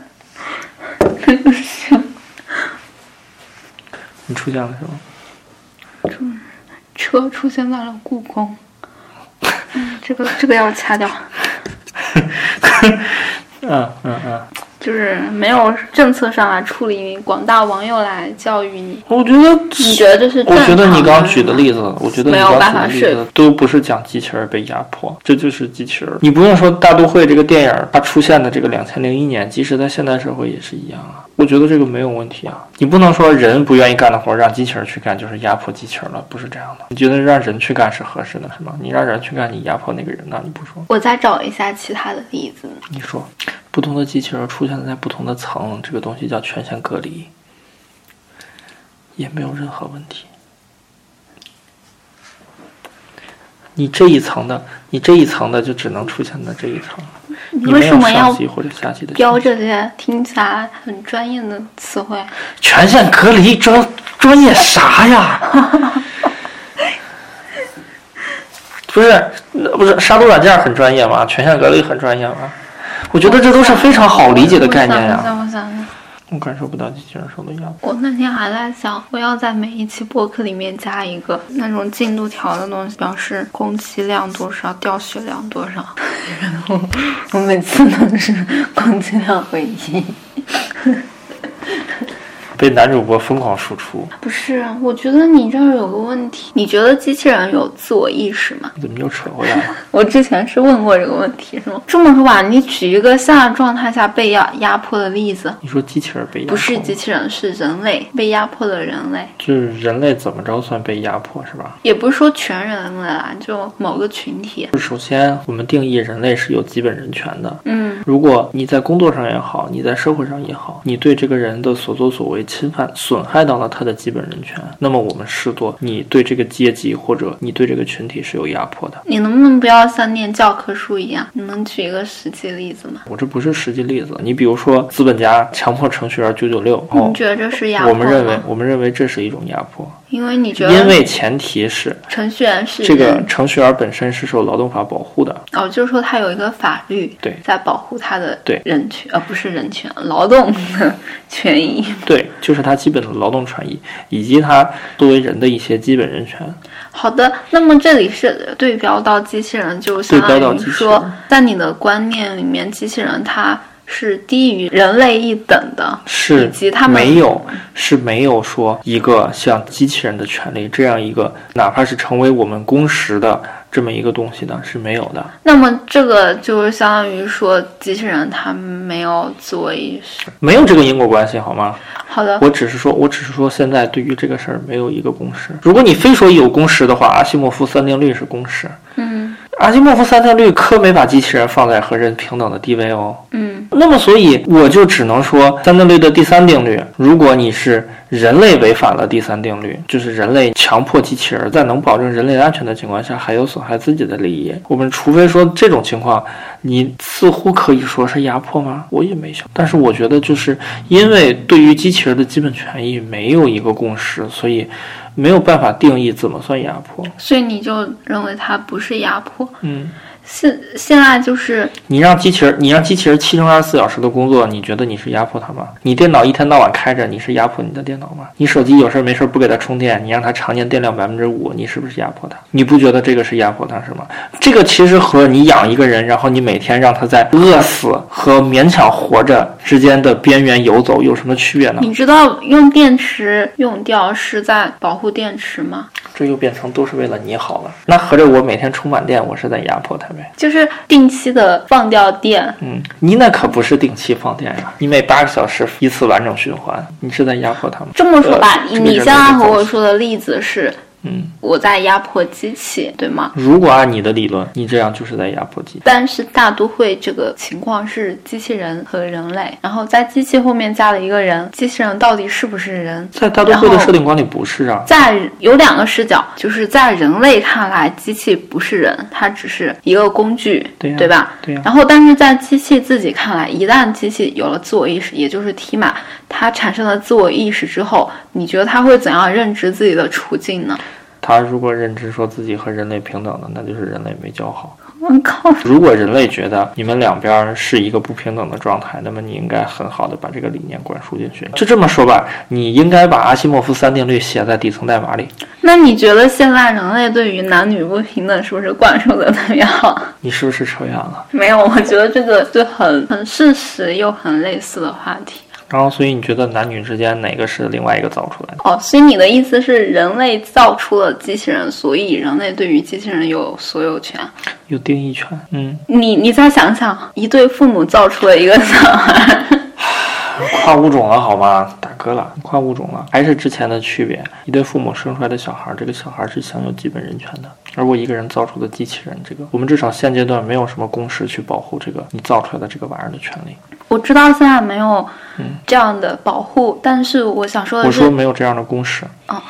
B: 那个事？
A: 你出现了是吗？
B: 车出现在了故宫。嗯，这个这个要掐掉，
A: 嗯 *laughs* 嗯嗯，
B: 就是没有政策上来处理广大网友来教育你。
A: 我觉得，
B: 你觉得这是
A: 我？觉得你刚举的例子，我觉得你
B: 没有
A: 刚
B: 办法说
A: 举的都不是讲机器人被压迫，这就是机器人。你不用说大都会这个电影它出现的这个两千零一年，即使在现代社会也是一样啊。我觉得这个没有问题啊。你不能说人不愿意干的活让机器人去干就是压迫机器人了，不是这样的。你觉得让人去干是合适的，是吗？你让人去干，你压迫那个人呢？你不说，
B: 我再找一下其他的例子。
A: 你说，不同的机器人出现在不同的层，这个东西叫权限隔离，也没有任何问题。你这一层的，你这一层的就只能出现在这一层，
B: 你为什么要
A: 或者下级的
B: 标这些听起来很专业的词汇？
A: 权限隔离专专业啥呀？*laughs* 不是，那不是杀毒软件很专业吗？权限隔离很专业吗？我觉得这都是非常好理解的概念呀。
B: 下，我。
A: 感受不到机器人说的压迫。
B: 我那天还在想，我要在每一期播客里面加一个那种进度条的东西，表示供气量多少，掉血量多少。*laughs* 然后我每次都是供气量为一。*laughs*
A: 被男主播疯狂输出，
B: 不是，我觉得你这儿有个问题。你觉得机器人有自我意识吗？
A: 怎么又扯回来了？*laughs*
B: 我之前是问过这个问题，是吗？这么说吧，你举一个现在状态下被压压迫的例子，
A: 你说机器人被压迫，
B: 不是机器人，是人类被压迫的人类，
A: 就是人类怎么着算被压迫是吧？
B: 也不是说全人类啊，就某个群体。
A: 首先，我们定义人类是有基本人权的。
B: 嗯
A: 如果你在工作上也好，你在社会上也好，你对这个人的所作所为侵犯、损害到了他的基本人权，那么我们视作你对这个阶级或者你对这个群体是有压迫的。
B: 你能不能不要像念教科书一样？你能举一个实际例子吗？
A: 我这不是实际例子，你比如说资本家强迫程序员九九六，
B: 你觉得这是压迫？
A: 我们认为，我们认为这是一种压迫，
B: 因为你觉得，
A: 因为前提是
B: 程序员是
A: 这个程序员本身是受劳动法保护的。
B: 哦，就是说他有一个法律
A: 对
B: 在保护他的
A: 对
B: 人权，呃，不是人权，*laughs* 劳动的权益。
A: 对，就是他基本的劳动权益，以及他作为人的一些基本人权。
B: 好的，那么这里是对标到机器人，就相当于说，在你的观念里面，机器人它是低于人类一等的，
A: 是
B: 以及他们
A: 没有是没有说一个像机器人的权利这样一个，哪怕是成为我们公识的这么一个东西的，是没有的。
B: 那么这个就是相当于说，机器人它没有自我意识，
A: 没有这个因果关系，好吗？
B: 好的，
A: 我只是说，我只是说，现在对于这个事儿没有一个公式。如果你非说有公式的话，阿西莫夫三定律是公式。
B: 嗯，
A: 阿基莫夫三定律可没把机器人放在和人平等的地位哦。
B: 嗯，
A: 那么所以我就只能说，三定律的第三定律，如果你是人类违反了第三定律，就是人类强迫机器人在能保证人类安全的情况下，还有损害自己的利益，我们除非说这种情况，你似乎可以说是压迫吗？我也没想，但是我觉得就是因为对于机器人的基本权益没有一个共识，所以没有办法定义怎么算压迫。
B: 所以你就认为它不是压迫？
A: 嗯。
B: 现现在就是
A: 你让机器人，你让机器人七乘二十四小时的工作，你觉得你是压迫它吗？你电脑一天到晚开着，你是压迫你的电脑吗？你手机有事没事不给它充电，你让它常年电量百分之五，你是不是压迫它？你不觉得这个是压迫它是吗？这个其实和你养一个人，然后你每天让他在饿死和勉强活着之间的边缘游走有什么区别呢？
B: 你知道用电池用掉是在保护电池吗？
A: 这又变成都是为了你好了。那合着我每天充满电，我是在压迫他呗？
B: 就是定期的放掉电。
A: 嗯，你那可不是定期放电呀，你每八个小时一次完整循环，你是在压迫他吗？
B: 这么说吧，
A: 呃
B: 你现在和我说的例子是。
A: 嗯，
B: 我在压迫机器，对吗？
A: 如果按你的理论，你这样就是在压迫机器。
B: 但是大都会这个情况是机器人和人类，然后在机器后面加了一个人，机器人到底是不是人？
A: 在大都会的设定观里不是啊。
B: 在有两个视角，就是在人类看来，机器不是人，它只是一个工具，
A: 对、啊、
B: 对吧？
A: 对呀、啊。
B: 然后，但是在机器自己看来，一旦机器有了自我意识，也就是提玛，它产生了自我意识之后，你觉得他会怎样认知自己的处境呢？
A: 他如果认知说自己和人类平等的，那就是人类没教好。
B: 我靠！
A: 如果人类觉得你们两边是一个不平等的状态，那么你应该很好的把这个理念灌输进去。就这么说吧，你应该把阿西莫夫三定律写在底层代码里。
B: 那你觉得现在人类对于男女不平等是不是灌输的特别好？
A: 你是不是扯远了？
B: 没有，我觉得这个就很很事实又很类似的话题。
A: 然后，所以你觉得男女之间哪个是另外一个造出来的？
B: 哦，所以你的意思是人类造出了机器人，所以人类对于机器人有所有权，
A: 有定义权。嗯，
B: 你你再想想，一对父母造出了一个小孩，
A: 跨物种了好吗？大哥了，跨物种了，还是之前的区别。一对父母生出来的小孩，这个小孩是享有基本人权的。而我一个人造出的机器人，这个我们至少现阶段没有什么公式去保护这个你造出来的这个玩意儿的权利。
B: 我知道现在没有这样的保护，嗯、但是我想说的
A: 是，我说没有这样的公式。
B: 哦，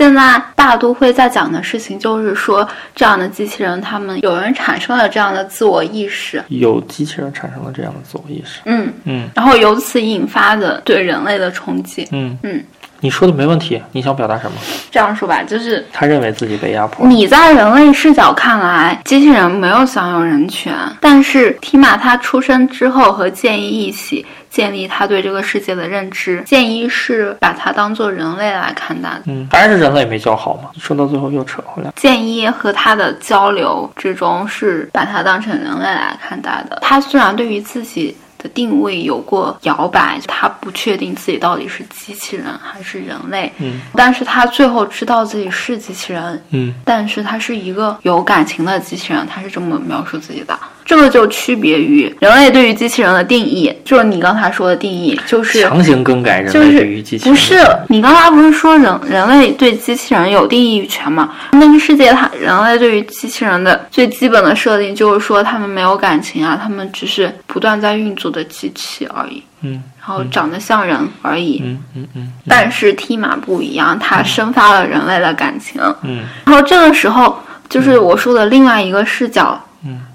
B: 现在大都会在讲的事情就是说，这样的机器人，他们有人产生了这样的自我意识，
A: 有机器人产生了这样的自我意识。
B: 嗯
A: 嗯，
B: 然后由此引发的对人类的冲击。
A: 嗯
B: 嗯。
A: 你说的没问题，你想表达什么？
B: 这样说吧，就是
A: 他认为自己被压迫。
B: 你在人类视角看来，机器人没有享有人权，但是提玛他出生之后和建一一起建立他对这个世界的认知，建一是把他当做人类来看待的。
A: 嗯，还是人类没教好嘛？说到最后又扯回来。
B: 建一和他的交流之中是把他当成人类来看待的。他虽然对于自己。的定位有过摇摆，他不确定自己到底是机器人还是人类。
A: 嗯，
B: 但是他最后知道自己是机器人。
A: 嗯，
B: 但是他是一个有感情的机器人，他是这么描述自己的。这个就区别于人类对于机器人的定义，就是你刚才说的定义，就是
A: 强行更改人
B: 就是
A: 类对于机器
B: 不是你刚才不是说人人类对机器人有定义权吗？那个世界它人类对于机器人的最基本的设定就是说他们没有感情啊，他们只是不断在运作的机器而已，
A: 嗯
B: 然后长得像人而已。
A: 嗯嗯嗯
B: 但是 T 马不一样，它生发了人类的感情。
A: 嗯
B: 然后这个时候，就是我说的另外一个视角，
A: 嗯，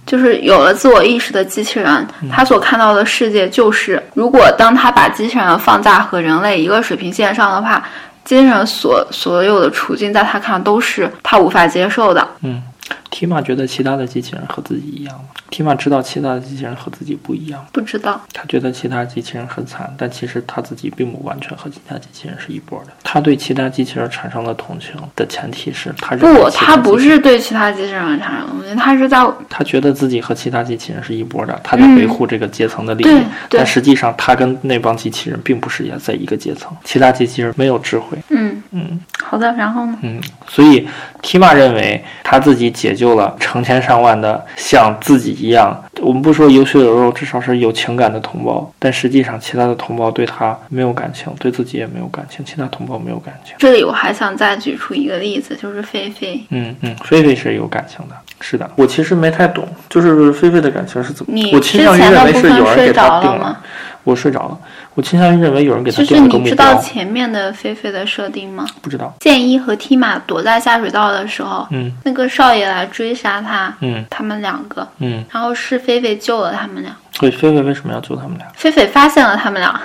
B: 就是有了自我意识的机器人，他所看到的世界就是，如果当他把机器人放在和人类一个水平线上的话，机器人所所有的处境，在他看来都是他无法接受的。
A: 嗯。提马觉得其他的机器人和自己一样吗？提马知道其他的机器人和自己不一样，
B: 不知道，
A: 他觉得其他机器人很惨，但其实他自己并不完全和其他机器人是一波的。他对其他机器人产生了同情的前提是他认为
B: 不，
A: 他
B: 他不是对其他机器人产生同情，他是在
A: 他觉得自己和其他机器人是一波的，他在维护这个阶层的利益，但实际上他跟那帮机器人并不是也在一个阶层，其他机器人没有智慧，
B: 嗯
A: 嗯
B: 好的，然后呢？
A: 嗯，所以提马认为他自己解救了成千上万的像自己一样，我们不说有血有肉，至少是有情感的同胞，但实际上其他的同胞对他没有感情，对自己也没有感情，其他同胞没有感情。
B: 这里我还想再举出一个例子，就是菲菲。
A: 嗯嗯，菲菲是有感情的，是的。我其实没太懂，就是菲菲的感情是怎么
B: 你？
A: 我倾向于认为是有人给他定
B: 了吗
A: 我睡着了。我倾向于认为有人给他
B: 就是
A: 定了个目
B: 你知道。前面的菲菲的设定吗？
A: 不知道。
B: 剑一和提马躲在下水道的时候，
A: 嗯
B: 那个少爷来追杀他，
A: 嗯
B: 他们两个，
A: 嗯，
B: 然后是菲菲救了他们俩。
A: 所以菲菲为什么要救他们俩？
B: 菲菲发现了他们俩，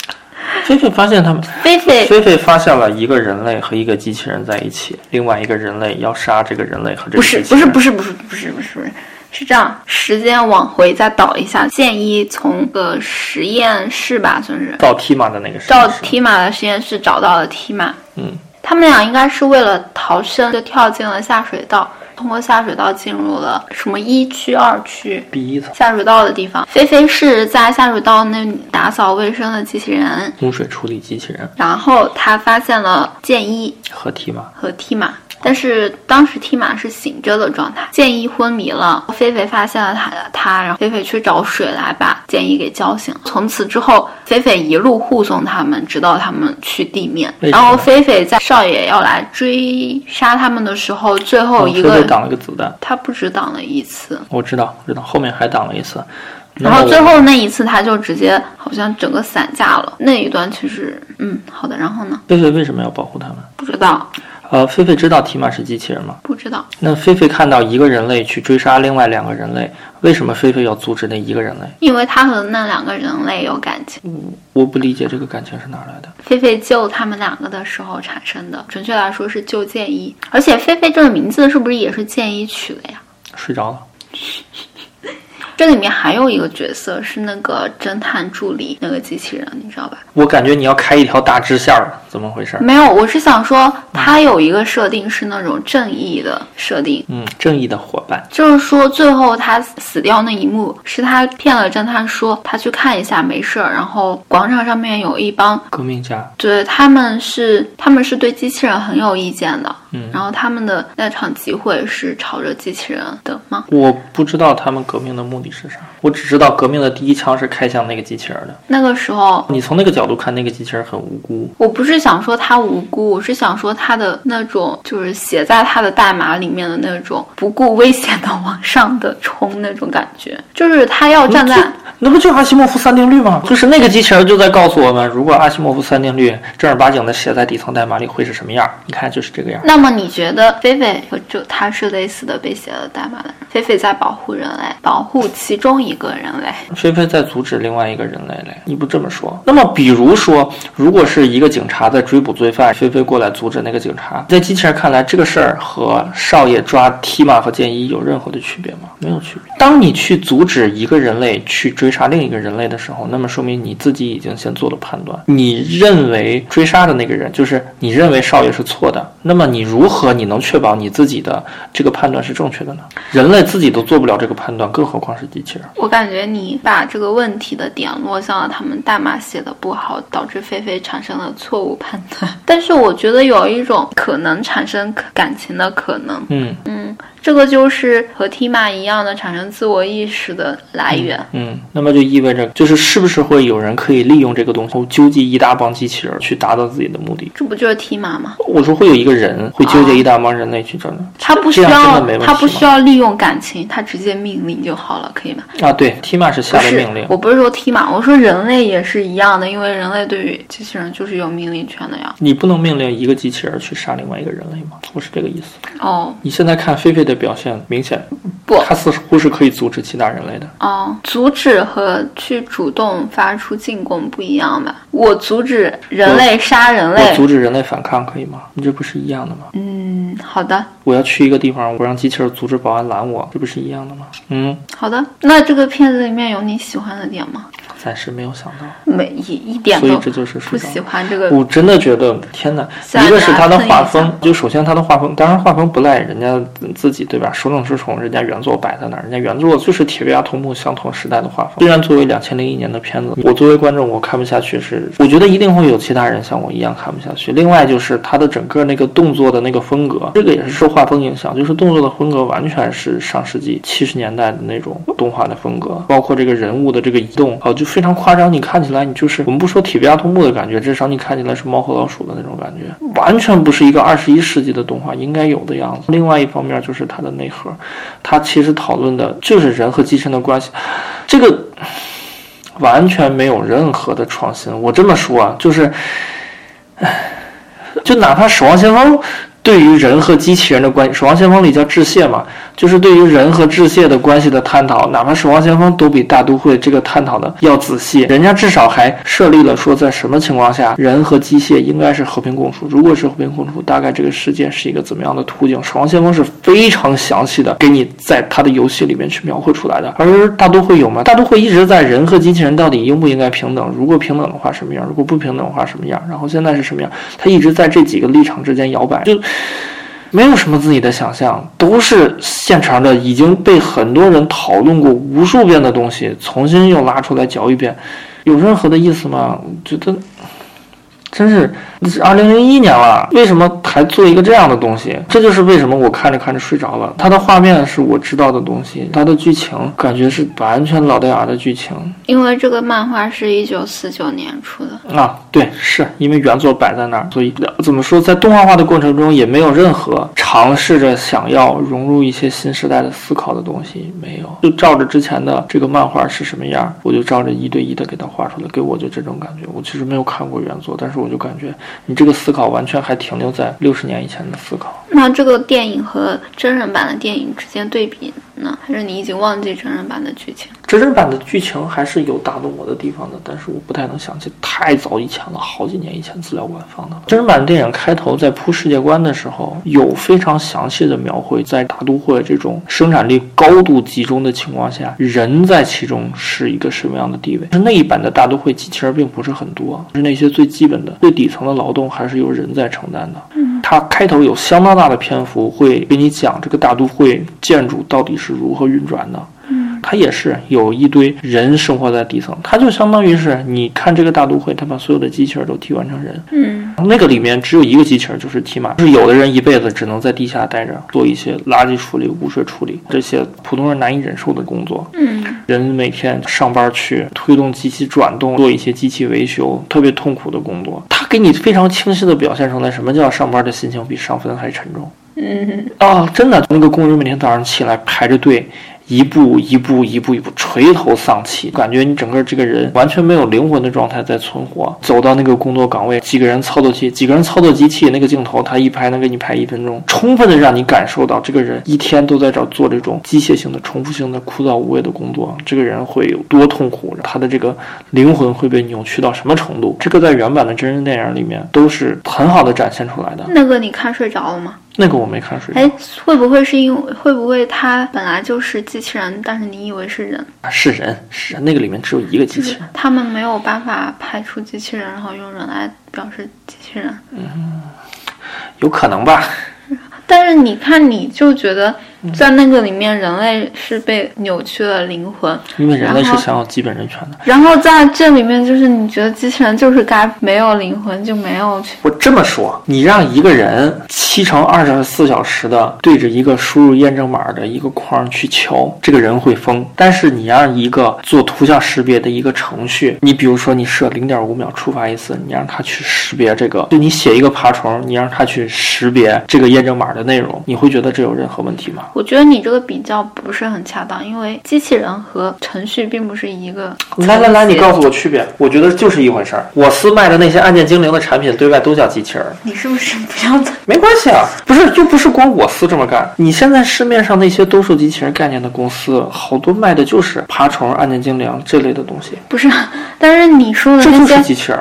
B: *laughs*
A: 菲菲发现他们，*laughs*
B: 菲菲
A: 菲菲发现了一个人类和一个机器人在一起，另外一个人类要杀这个人类和这个机器人。
B: 不是不是不是不是不是不是是这样，时间往回再倒一下，建一从个实验室吧，算是。
A: 到提马的那个时
B: 到
A: 候，
B: 提马的实验室找到了提马，
A: 嗯。
B: 他们俩应该是为了逃生，就跳进了下水道，通过下水道进入了什么一区、二区。
A: 第一层。
B: 下水道的地方，菲菲是在下水道那里打扫卫生的机器人，
A: 污水处理机器人。
B: 然后他发现了剑一
A: 和提马。
B: 和提马，但是当时提马是醒着的状态，建一昏迷了，菲菲发现了他，他，然后菲菲去找水来把建一给叫醒。从此之后，菲菲一路护送他们，直到他们去地面。然后菲菲在少爷要来追杀他们的时候，最后一个、
A: 挡了个子弹，
B: 他不止挡了一次，
A: 我知道，知道，后面还挡了一次。
B: 然后最后那一次他就直接好像整个散架了。那一段其实，嗯，好的。然后呢？
A: 菲菲为什么要保护他们？
B: 不知道，
A: 呃，菲菲知道提马是机器人吗？
B: 不知道。
A: 那菲菲看到一个人类去追杀另外两个人类，为什么菲菲要阻止那一个人类？
B: 因为他和那两个人类有感情。
A: 我不理解这个感情是哪来的。
B: 菲菲救他们两个的时候产生的，准确来说是救建一。而且菲菲这个名字是不是也是建一取的呀？
A: 睡着了，*laughs*
B: 这里面还有一个角色是那个侦探助理，那个机器人，你知道吧？
A: 我感觉你要开一条大支线了，怎么回事？
B: 没有，我是想说，他有一个设定是那种正义的设定，
A: 嗯，正义的伙伴。
B: 就是说最后他死掉那一幕是他骗了侦探说他去看一下没事儿，然后广场上面有一帮
A: 革命家，
B: 对，他们是他们是对机器人很有意见的，
A: 嗯
B: 然后他们的那场集会是朝着机器人的吗？
A: 我不知道他们革命的目的是啥，我只知道革命的第一枪是开向那个机器人的。
B: 那个时候，
A: 你从那个角度看，那个机器人很无辜。
B: 我不是想说他无辜，我是想说他的那种就是写在他的代码里面的那种不顾危险的往上的冲那种感觉，就是他要站在。
A: 那不就阿西莫夫三定律吗？就是那个机器人就在告诉我们，如果阿西莫夫三定律正儿八经的写在底层代码里会是什么样？你看就是这个样。
B: 那那么你觉得菲菲和就他是类似的被写了代码的？菲菲在保护人类，保护其中一个人类。
A: 菲菲在阻止另外一个人类嘞，你不这么说？那么比如说，如果是一个警察在追捕罪犯，菲菲过来阻止那个警察，在机器人看来，这个事儿和少爷抓提马和剑一有任何的区别吗？没有区别。当你去阻止一个人类去追杀另一个人类的时候，那么说明你自己已经先做了判断，你认为追杀的那个人就是你认为少爷是错的，那么你如何你能确保你自己的这个判断是正确的呢？人类自己都做不了这个判断，更何况是机器人？
B: 我感觉你把这个问题的点落向了他们代码写的不好，导致菲菲产生了错误判断。但是我觉得有一种可能产生感情的可能，
A: 嗯
B: 嗯，这个就是和 Tima 一样的产生自我意识的来源。
A: 嗯，那么就意味着，就是是不是会有人可以利用这个东西，纠集一大帮机器人去达到自己的目的？
B: 这不就是 Tima 吗？
A: 我说会有一个人会纠结一大帮人类去找的，
B: 他不需要他不需要利用感情，他直接命令就好了，可以吗？
A: 啊，对，Tima 是下的命令，
B: 我不是说 Tima，我说人类也是一样的，因为人类对于机器人就是有命令权的呀。
A: 你不能命令一个机器人去杀另外一个人类吗？不是这个意思。
B: 哦
A: 你现在看菲菲的表现，明显
B: 不
A: 他似乎是可以阻止其他人类的。
B: 哦，阻止和去主动发出进攻不一样吧？我阻止人类杀人
A: 我
B: 类。
A: 阻止人类反抗可以吗？你这不是一样的吗？
B: 嗯，好的，
A: 我要去一个地方，我让机器人阻止保安拦我，这不是一样的吗？嗯，
B: 好的。那这个片子里面有你喜欢的点吗？
A: 暂时没有想到，
B: 没一一点都
A: 所以这就是
B: 不喜欢这个。
A: 我真的觉得，天哪！一个是他的画风就首先他的画风，当然画风不赖人家自己，对吧？手冢治虫，人家原作摆在那儿，人家原作就是铁臂阿童木相同时代的画风。虽然作为两千零一年的片子，我作为观众我看不下去是，我觉得一定会有其他人像我一样看不下去。另外就是他的整个那个动作的那个风格，这个也是受画风影响，就是动作的风格完全是上世纪七十年代的那种动画的风格，包括这个人物的这个移动，哦，就非常夸张。你看起来你就是我们不说铁臂阿童木的感觉，至少你看起来是猫和老鼠的那种感觉，完全不是一个二十一世纪的动画应该有的样子。另外一方面就是它的内核，它其实讨论的就是人和机器的关系，这个完全没有任何的创新。我这么说啊，就是，唉，就哪怕《守望先锋》。对于人和机器人的关系，《守望先锋》里叫致谢嘛，就是对于人和致谢的关系的探讨，哪怕《守望先锋》都比大都会这个探讨的要仔细。人家至少还设立了说，在什么情况下人和机械应该是和平共处，如果是和平共处，大概这个世界是一个怎么样的途径。《守望先锋》是非常详细的给你在他的游戏里面去描绘出来的，而大都会有吗？大都会一直在人和机器人到底应不应该平等？如果平等的话什么样？如果不平等的话什么样？然后现在是什么样？他一直在这几个立场之间摇摆，就。没有什么自己的想象，都是现成的，已经被很多人讨论过无数遍的东西，重新又拉出来嚼一遍，有任何的意思吗？我觉得真是二零零一年了，为什么还做一个这样的东西？这就是为什么我看着看着睡着了。它的画面是我知道的东西，它的剧情感觉是完全老掉牙的剧情
B: 因为这个漫画是一九四九年出的，
A: 啊。对，是因为原作摆在那儿，所以怎么说，在动画化的过程中也没有任何尝试着想要融入一些新时代的思考的东西，没有，就照着之前的这个漫画是什么样，我就照着一对一的给它画出来，给我就这种感觉。我其实没有看过原作，但是我就感觉你这个思考完全还停留在六十年以前的思考。
B: 那这个电影和真人版的电影之间对比呢？还是你已经忘记真人版的剧情？
A: 真人版的剧情还是有打动我的地方的，但是我不太能想起，太早以前了，好几年以前资料馆放的。真人版电影开头在铺世界观的时候，有非常详细的描绘，在大都会这种生产力高度集中的情况下，人在其中是一个什么样的地位。是那一版的大都会机器人并不是很多，是那些最基本的、最底层的劳动还是由人在承担的。它开头有相当大的篇幅会给你讲这个大都会建筑到底是如何运转的。它也是有一堆人生活在底层，它就相当于是你看这个大都会，它把所有的机器人都替换成人，
B: 嗯，
A: 那个里面只有一个机器人，就是提马，就是有的人一辈子只能在地下待着，做一些垃圾处理、污水处理这些普通人难以忍受的工作，
B: 嗯，
A: 人每天上班去推动机器转动，做一些机器维修，特别痛苦的工作。它给你非常清晰的表现出来，什么叫上班的心情比上坟还沉重。
B: 嗯，
A: 啊，真的，那个工人每天早上起来排着队，一步一步一步一步垂头丧气，感觉你整个这个人完全没有灵魂的状态在存活。走到那个工作岗位，几个人操作器，几个人操作机器，那个镜头他一拍能给你拍一分钟，充分的让你感受到这个人一天都在这做这种机械性的、重复性的、枯燥无味的工作，这个人会有多痛苦，他的这个灵魂会被扭曲到什么程度？这个在原版的真人电影里面都是很好的展现出来的。
B: 那个你看睡着了吗？
A: 那个我没看睡着。
B: 哎，会不会是因为会不会它本来就是机器人，但是你以为是人？
A: 是人，是人，那个里面只有一个机器人。
B: 他们没有办法拍出机器人，然后用人来表示机器人。
A: 嗯有可能吧？
B: 但是你看，你就觉得在那个里面，人类是被扭曲了灵魂，
A: 因为人类是享有基本人权的。
B: 然后在这里面，就是你觉得机器人就是该没有灵魂就没有去，
A: 我这么说，你让一个人七乘二十四小时的对着一个输入验证码的一个框去敲，这个人会疯。但是你让一个做图像识别的一个程序，你比如说你设零点五秒触发一次，你让它去识别这个，就你写一个爬虫，你让它去识别这个验证码的内容，你会觉得这有任何问题吗？
B: 我觉得你这个比较不是很恰当，因为机器人和程序并不是一个。
A: 来来来，你告诉我区别。我觉得就是一回事儿。我司卖的那些按键精灵的产品，对外都叫机器人儿。
B: 你是不是不要再？
A: 没关系啊，不是，又不是光我司这么干。你现在市面上那些兜售机器人概念的公司，好多卖的就是爬虫、按键精灵这类的东西，
B: 不是，但是你说的
A: 这就是机器人。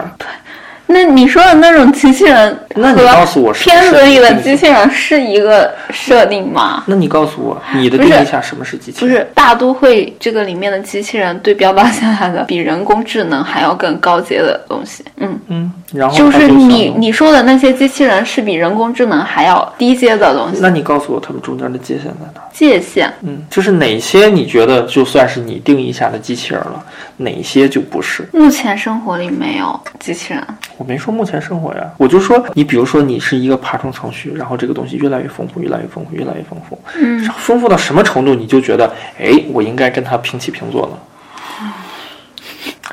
B: 那你说的那种机器人
A: 那你告
B: 和
A: 诉我
B: 片子里的机器人是一个设定吗？
A: 那你告诉我，你的定义下什么是机器人？
B: 不是大都会这个里面的机器人对标到下来的比人工智能还要更高阶的东西，嗯，
A: 嗯，然后
B: 就是你你说的那些机器人是比人工智能还要低阶的东西，
A: 那你告诉我，他们中间的界限在哪？
B: 界限。
A: 嗯，就是哪些你觉得就算是你定义下的机器人了，哪些就不是？
B: 目前生活里没有机器人，
A: 我没说目前生活呀，我就说你比如说你是一个爬虫程序，然后这个东西越来越丰富，越来越丰富，越来越丰富，
B: 嗯，
A: 丰富到什么程度，你就觉得，哎，我应该跟它平起平坐了。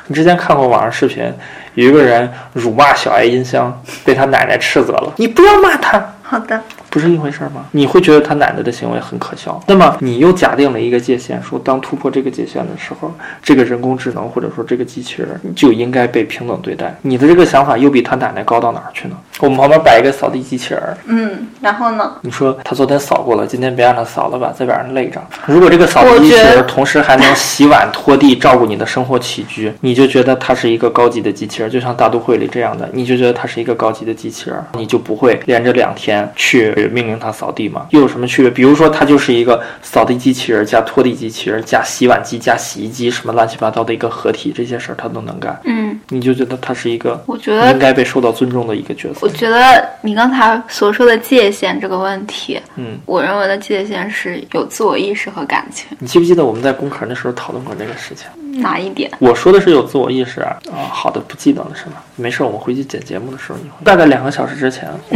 A: 你之前看过网上视频，有一个人辱骂小爱音箱，被他奶奶斥责了。你不要骂他，
B: 好的，
A: 不是一回事儿吗？你会觉得他奶奶的行为很可笑。那么你又假定了一个界限，说当突破这个界限的时候，这个人工智能或者说这个机器人就应该被平等对待。你的这个想法又比他奶奶高到哪儿去呢？我们旁边摆一个扫地机器人儿，
B: 嗯，然后呢？
A: 你说他昨天扫过了，今天别让他扫了吧，再把人累着。如果这个扫地机器人同时还能洗碗、拖地、照顾你的生活起居，你就觉得它是一个高级的机器人，就像大都会里这样的，你就觉得它是一个高级的机器人，你就不会连着两天去命令它扫地吗？又有什么区别？比如说，它就是一个扫地机器人加拖地机器人加洗碗机加洗衣机什么乱七八糟的一个合体，这些事儿它都能干，
B: 嗯，
A: 你就觉得它是一个
B: 我觉得
A: 应该被受到尊重的一个角色
B: 我。觉得你刚才所说的界限这个问题，
A: 嗯，
B: 我认为的界限是有自我意识和感情，
A: 你记不记得我们在工科那时候讨论过这个事情？
B: 哪一点？
A: 我说的是有自我意识啊，啊，好的，不记得了是吗？没事，我们回去剪节目的时候你会。大概两个小时之前。*laughs*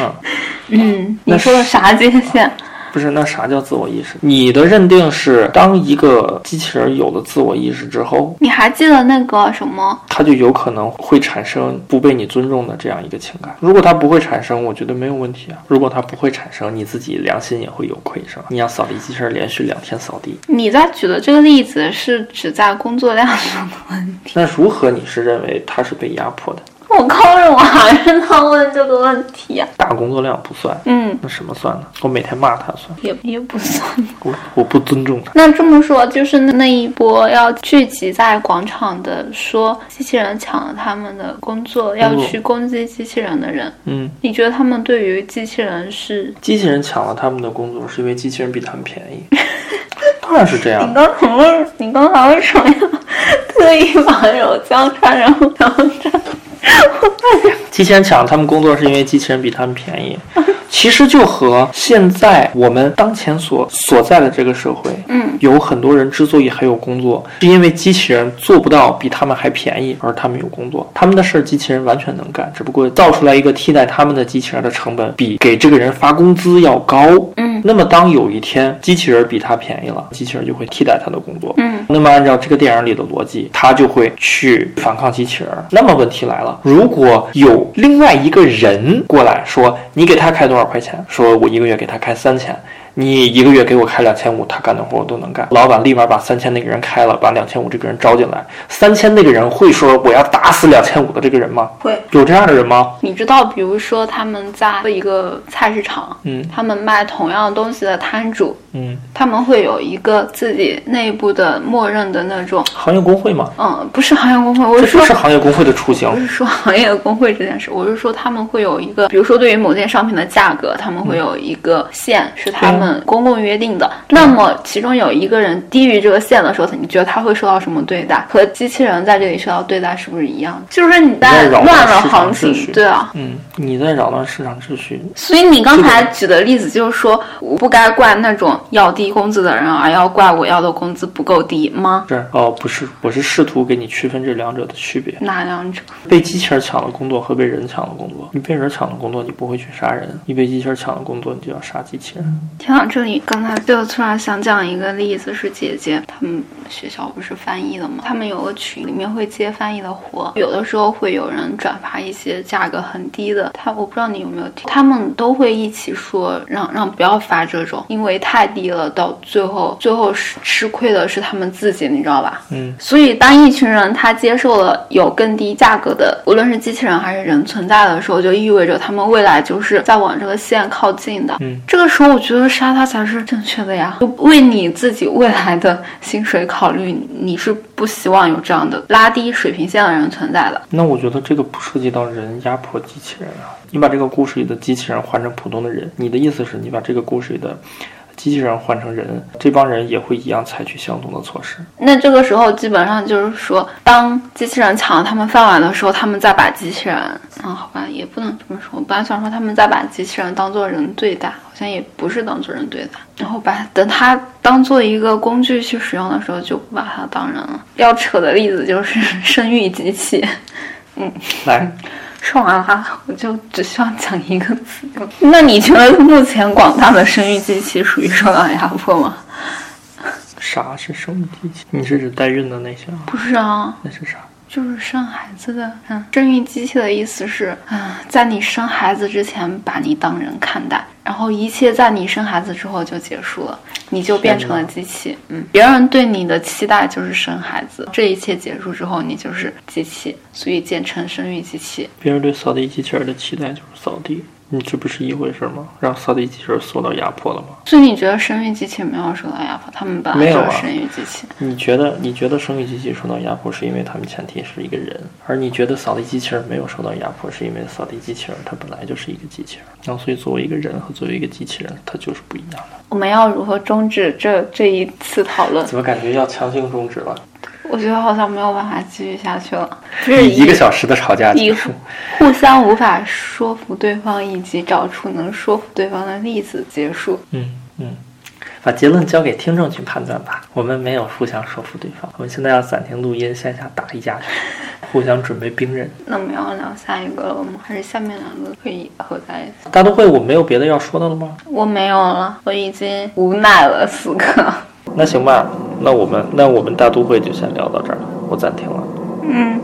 A: 嗯，
B: 嗯，
A: 那
B: 你说的啥界限？
A: 不是，那啥叫自我意识？你的认定是，当一个机器人有了自我意识之后，
B: 你还记得那个什么？
A: 它就有可能会产生不被你尊重的这样一个情感。如果它不会产生，我觉得没有问题啊。如果它不会产生，你自己良心也会有愧，是吧？你让扫地机器人连续两天扫地，
B: 你在举的这个例子是指在工作量上的问题。
A: 那如何你是认为它是被压迫的？
B: 我靠着我还是他问这个问题、啊。
A: 大工作量不算，
B: 嗯，
A: 那什么算呢？我每天骂他算，
B: 也也不算。
A: 我我不尊重他。
B: 那这么说，就是那一波要聚集在广场的，说机器人抢了他们的工作，要去攻击机器人的人，
A: 嗯，
B: 你觉得他们对于机器人是？
A: 机器人抢了他们的工作，是因为机器人比他们便宜。*laughs* 当然是这样
B: 你。刚才为你刚才为什么要特意把手交叉，然后然后这？*laughs*
A: 机器人抢他们工作，是因为机器人比他们便宜。*laughs* 其实就和现在我们当前所所在的这个社会，
B: 嗯，
A: 有很多人之所以还有工作，是因为机器人做不到比他们还便宜，而他们有工作。他们的事儿机器人完全能干，只不过造出来一个替代他们的机器人的成本比给这个人发工资要高。
B: 嗯，
A: 那么当有一天机器人比他便宜了，机器人就会替代他的工作。
B: 嗯，
A: 那么按照这个电影里的逻辑，他就会去反抗机器人。那么问题来了，如果有另外一个人过来说，你给他开多少块钱？说我一个月给他开三千。你一个月给我开两千五，他干的活我都能干。老板立马把三千那个人开了，把两千五这个人招进来。三千那个人会说我要打死两千五的这个人吗？
B: 会。
A: 有这样的人吗？
B: 你知道，比如说他们在一个菜市场，
A: 嗯
B: 他们卖同样东西的摊主，
A: 嗯，
B: 他们会有一个自己内部的默认的那种，
A: 行业工会吗，
B: 嗯，不是行业工会，我说
A: 就是行业工会的雏形
B: 不。是说行业工会这件事，我是说他们会有一个，比如说对于某件商品的价格，他们会有一个线，是他们们公共约定的。那么其中有一个人低于这个线的时候，你觉得他会受到什么对待？和机器人在这里受到对待是不是一样？就是你在
A: 你在扰
B: 乱了行情，对啊。
A: 嗯，你在扰乱市场秩序。
B: 所以你刚才举的例子就是说，我不该怪那种要低工资的人，而要怪我要的工资不够低吗？
A: 是哦，不是，我是试图给你区分这两者的区别。
B: 哪两者？
A: 被机器人抢了工作和被人抢了工作，你被人抢了工作，你不会去杀人；你被机器人抢了工作，你就要杀机器人。
B: 听到这里，刚才就突然想讲一个例子，是姐姐他们学校不是翻译的吗？他们有个群，里面会接翻译的活，有的时候会有人转发一些价格很低的，他我不知道你有没有听，他们都会一起说让让不要发这种，因为太低了，到最后最后是吃亏的是他们自己，你知道吧？
A: 嗯，
B: 所以，当一群人他接受了有更低价格的，无论是机器人还是人存在的时候，就意味着他们未来就是在往这个线靠近的。
A: 嗯，
B: 这个时候我觉得杀他才是正确的呀。为你自己未来的薪水考虑，你是不希望有这样的拉低水平线的人存在的。
A: 那我觉得这个不涉及到人压迫机器人啊。你把这个故事里的机器人换成普通的人，你的意思是你把这个故事里的机器人换成人，这帮人也会一样采取相同的措施。
B: 那这个时候基本上就是说，当机器人抢了他们饭碗的时候，他们再把机器人，嗯，好吧，也不能这么说。我本来想说他们再把机器人当做人对待，好像也不是当做人对待。然后把等它当做一个工具去使用的时候，就不把它当人了。要扯的例子就是生育机器。
A: 嗯 *laughs* 来，
B: 说完了，我就只需要讲一个词。就那你觉得目前广大的生育机器属于受到压迫吗？
A: 啥是生育机器？你是指代孕的那些啊？
B: 不是啊，
A: 那是啥？
B: 就是生孩子的，嗯，生育机器的意思是，啊，在你生孩子之前把你当人看待，然后一切在你生孩子之后就结束了，你就变成了机器，嗯，别人对你的期待就是生孩子，这一切结束之后你就是机器，所以简称生育机器。
A: 别人对扫地机器人的期待就是扫地，你这不是一回事吗？让扫地机器人受到压迫了吗？
B: 所以你觉得生育机器没有受到压迫，他们本来
A: 没有啊
B: 就是生育机器。
A: 你觉得你觉得生育机器受到压迫是因为他们前提是一个人，而你觉得扫地机器人没有受到压迫是因为扫地机器人它本来就是一个机器人，然后所以作为一个人和作为一个机器人，它就是不一样的。
B: 我们要如何终止这这一次讨论？
A: 怎么感觉要强行终止了？
B: 我觉得好像没有办法继续下去了，就是
A: 以一个小时的吵架
B: 以
A: 结束。
B: 互相无法说服对方，以及找出能说服对方的例子结束。
A: 嗯嗯，把结论交给听众去判断吧。我们没有互相说服对方，我们现在要暂停录音，线下打一架去，*laughs* 互相准备兵刃。
B: 那我们要聊下一个了吗？还是下面两个可以合在一起？
A: 大都会，我没有别的要说的了吗？
B: 我没有了，我已经无奈了，四个。
A: 那行吧，那我们那我们大都会就先聊到这儿，我暂停了。
B: 嗯。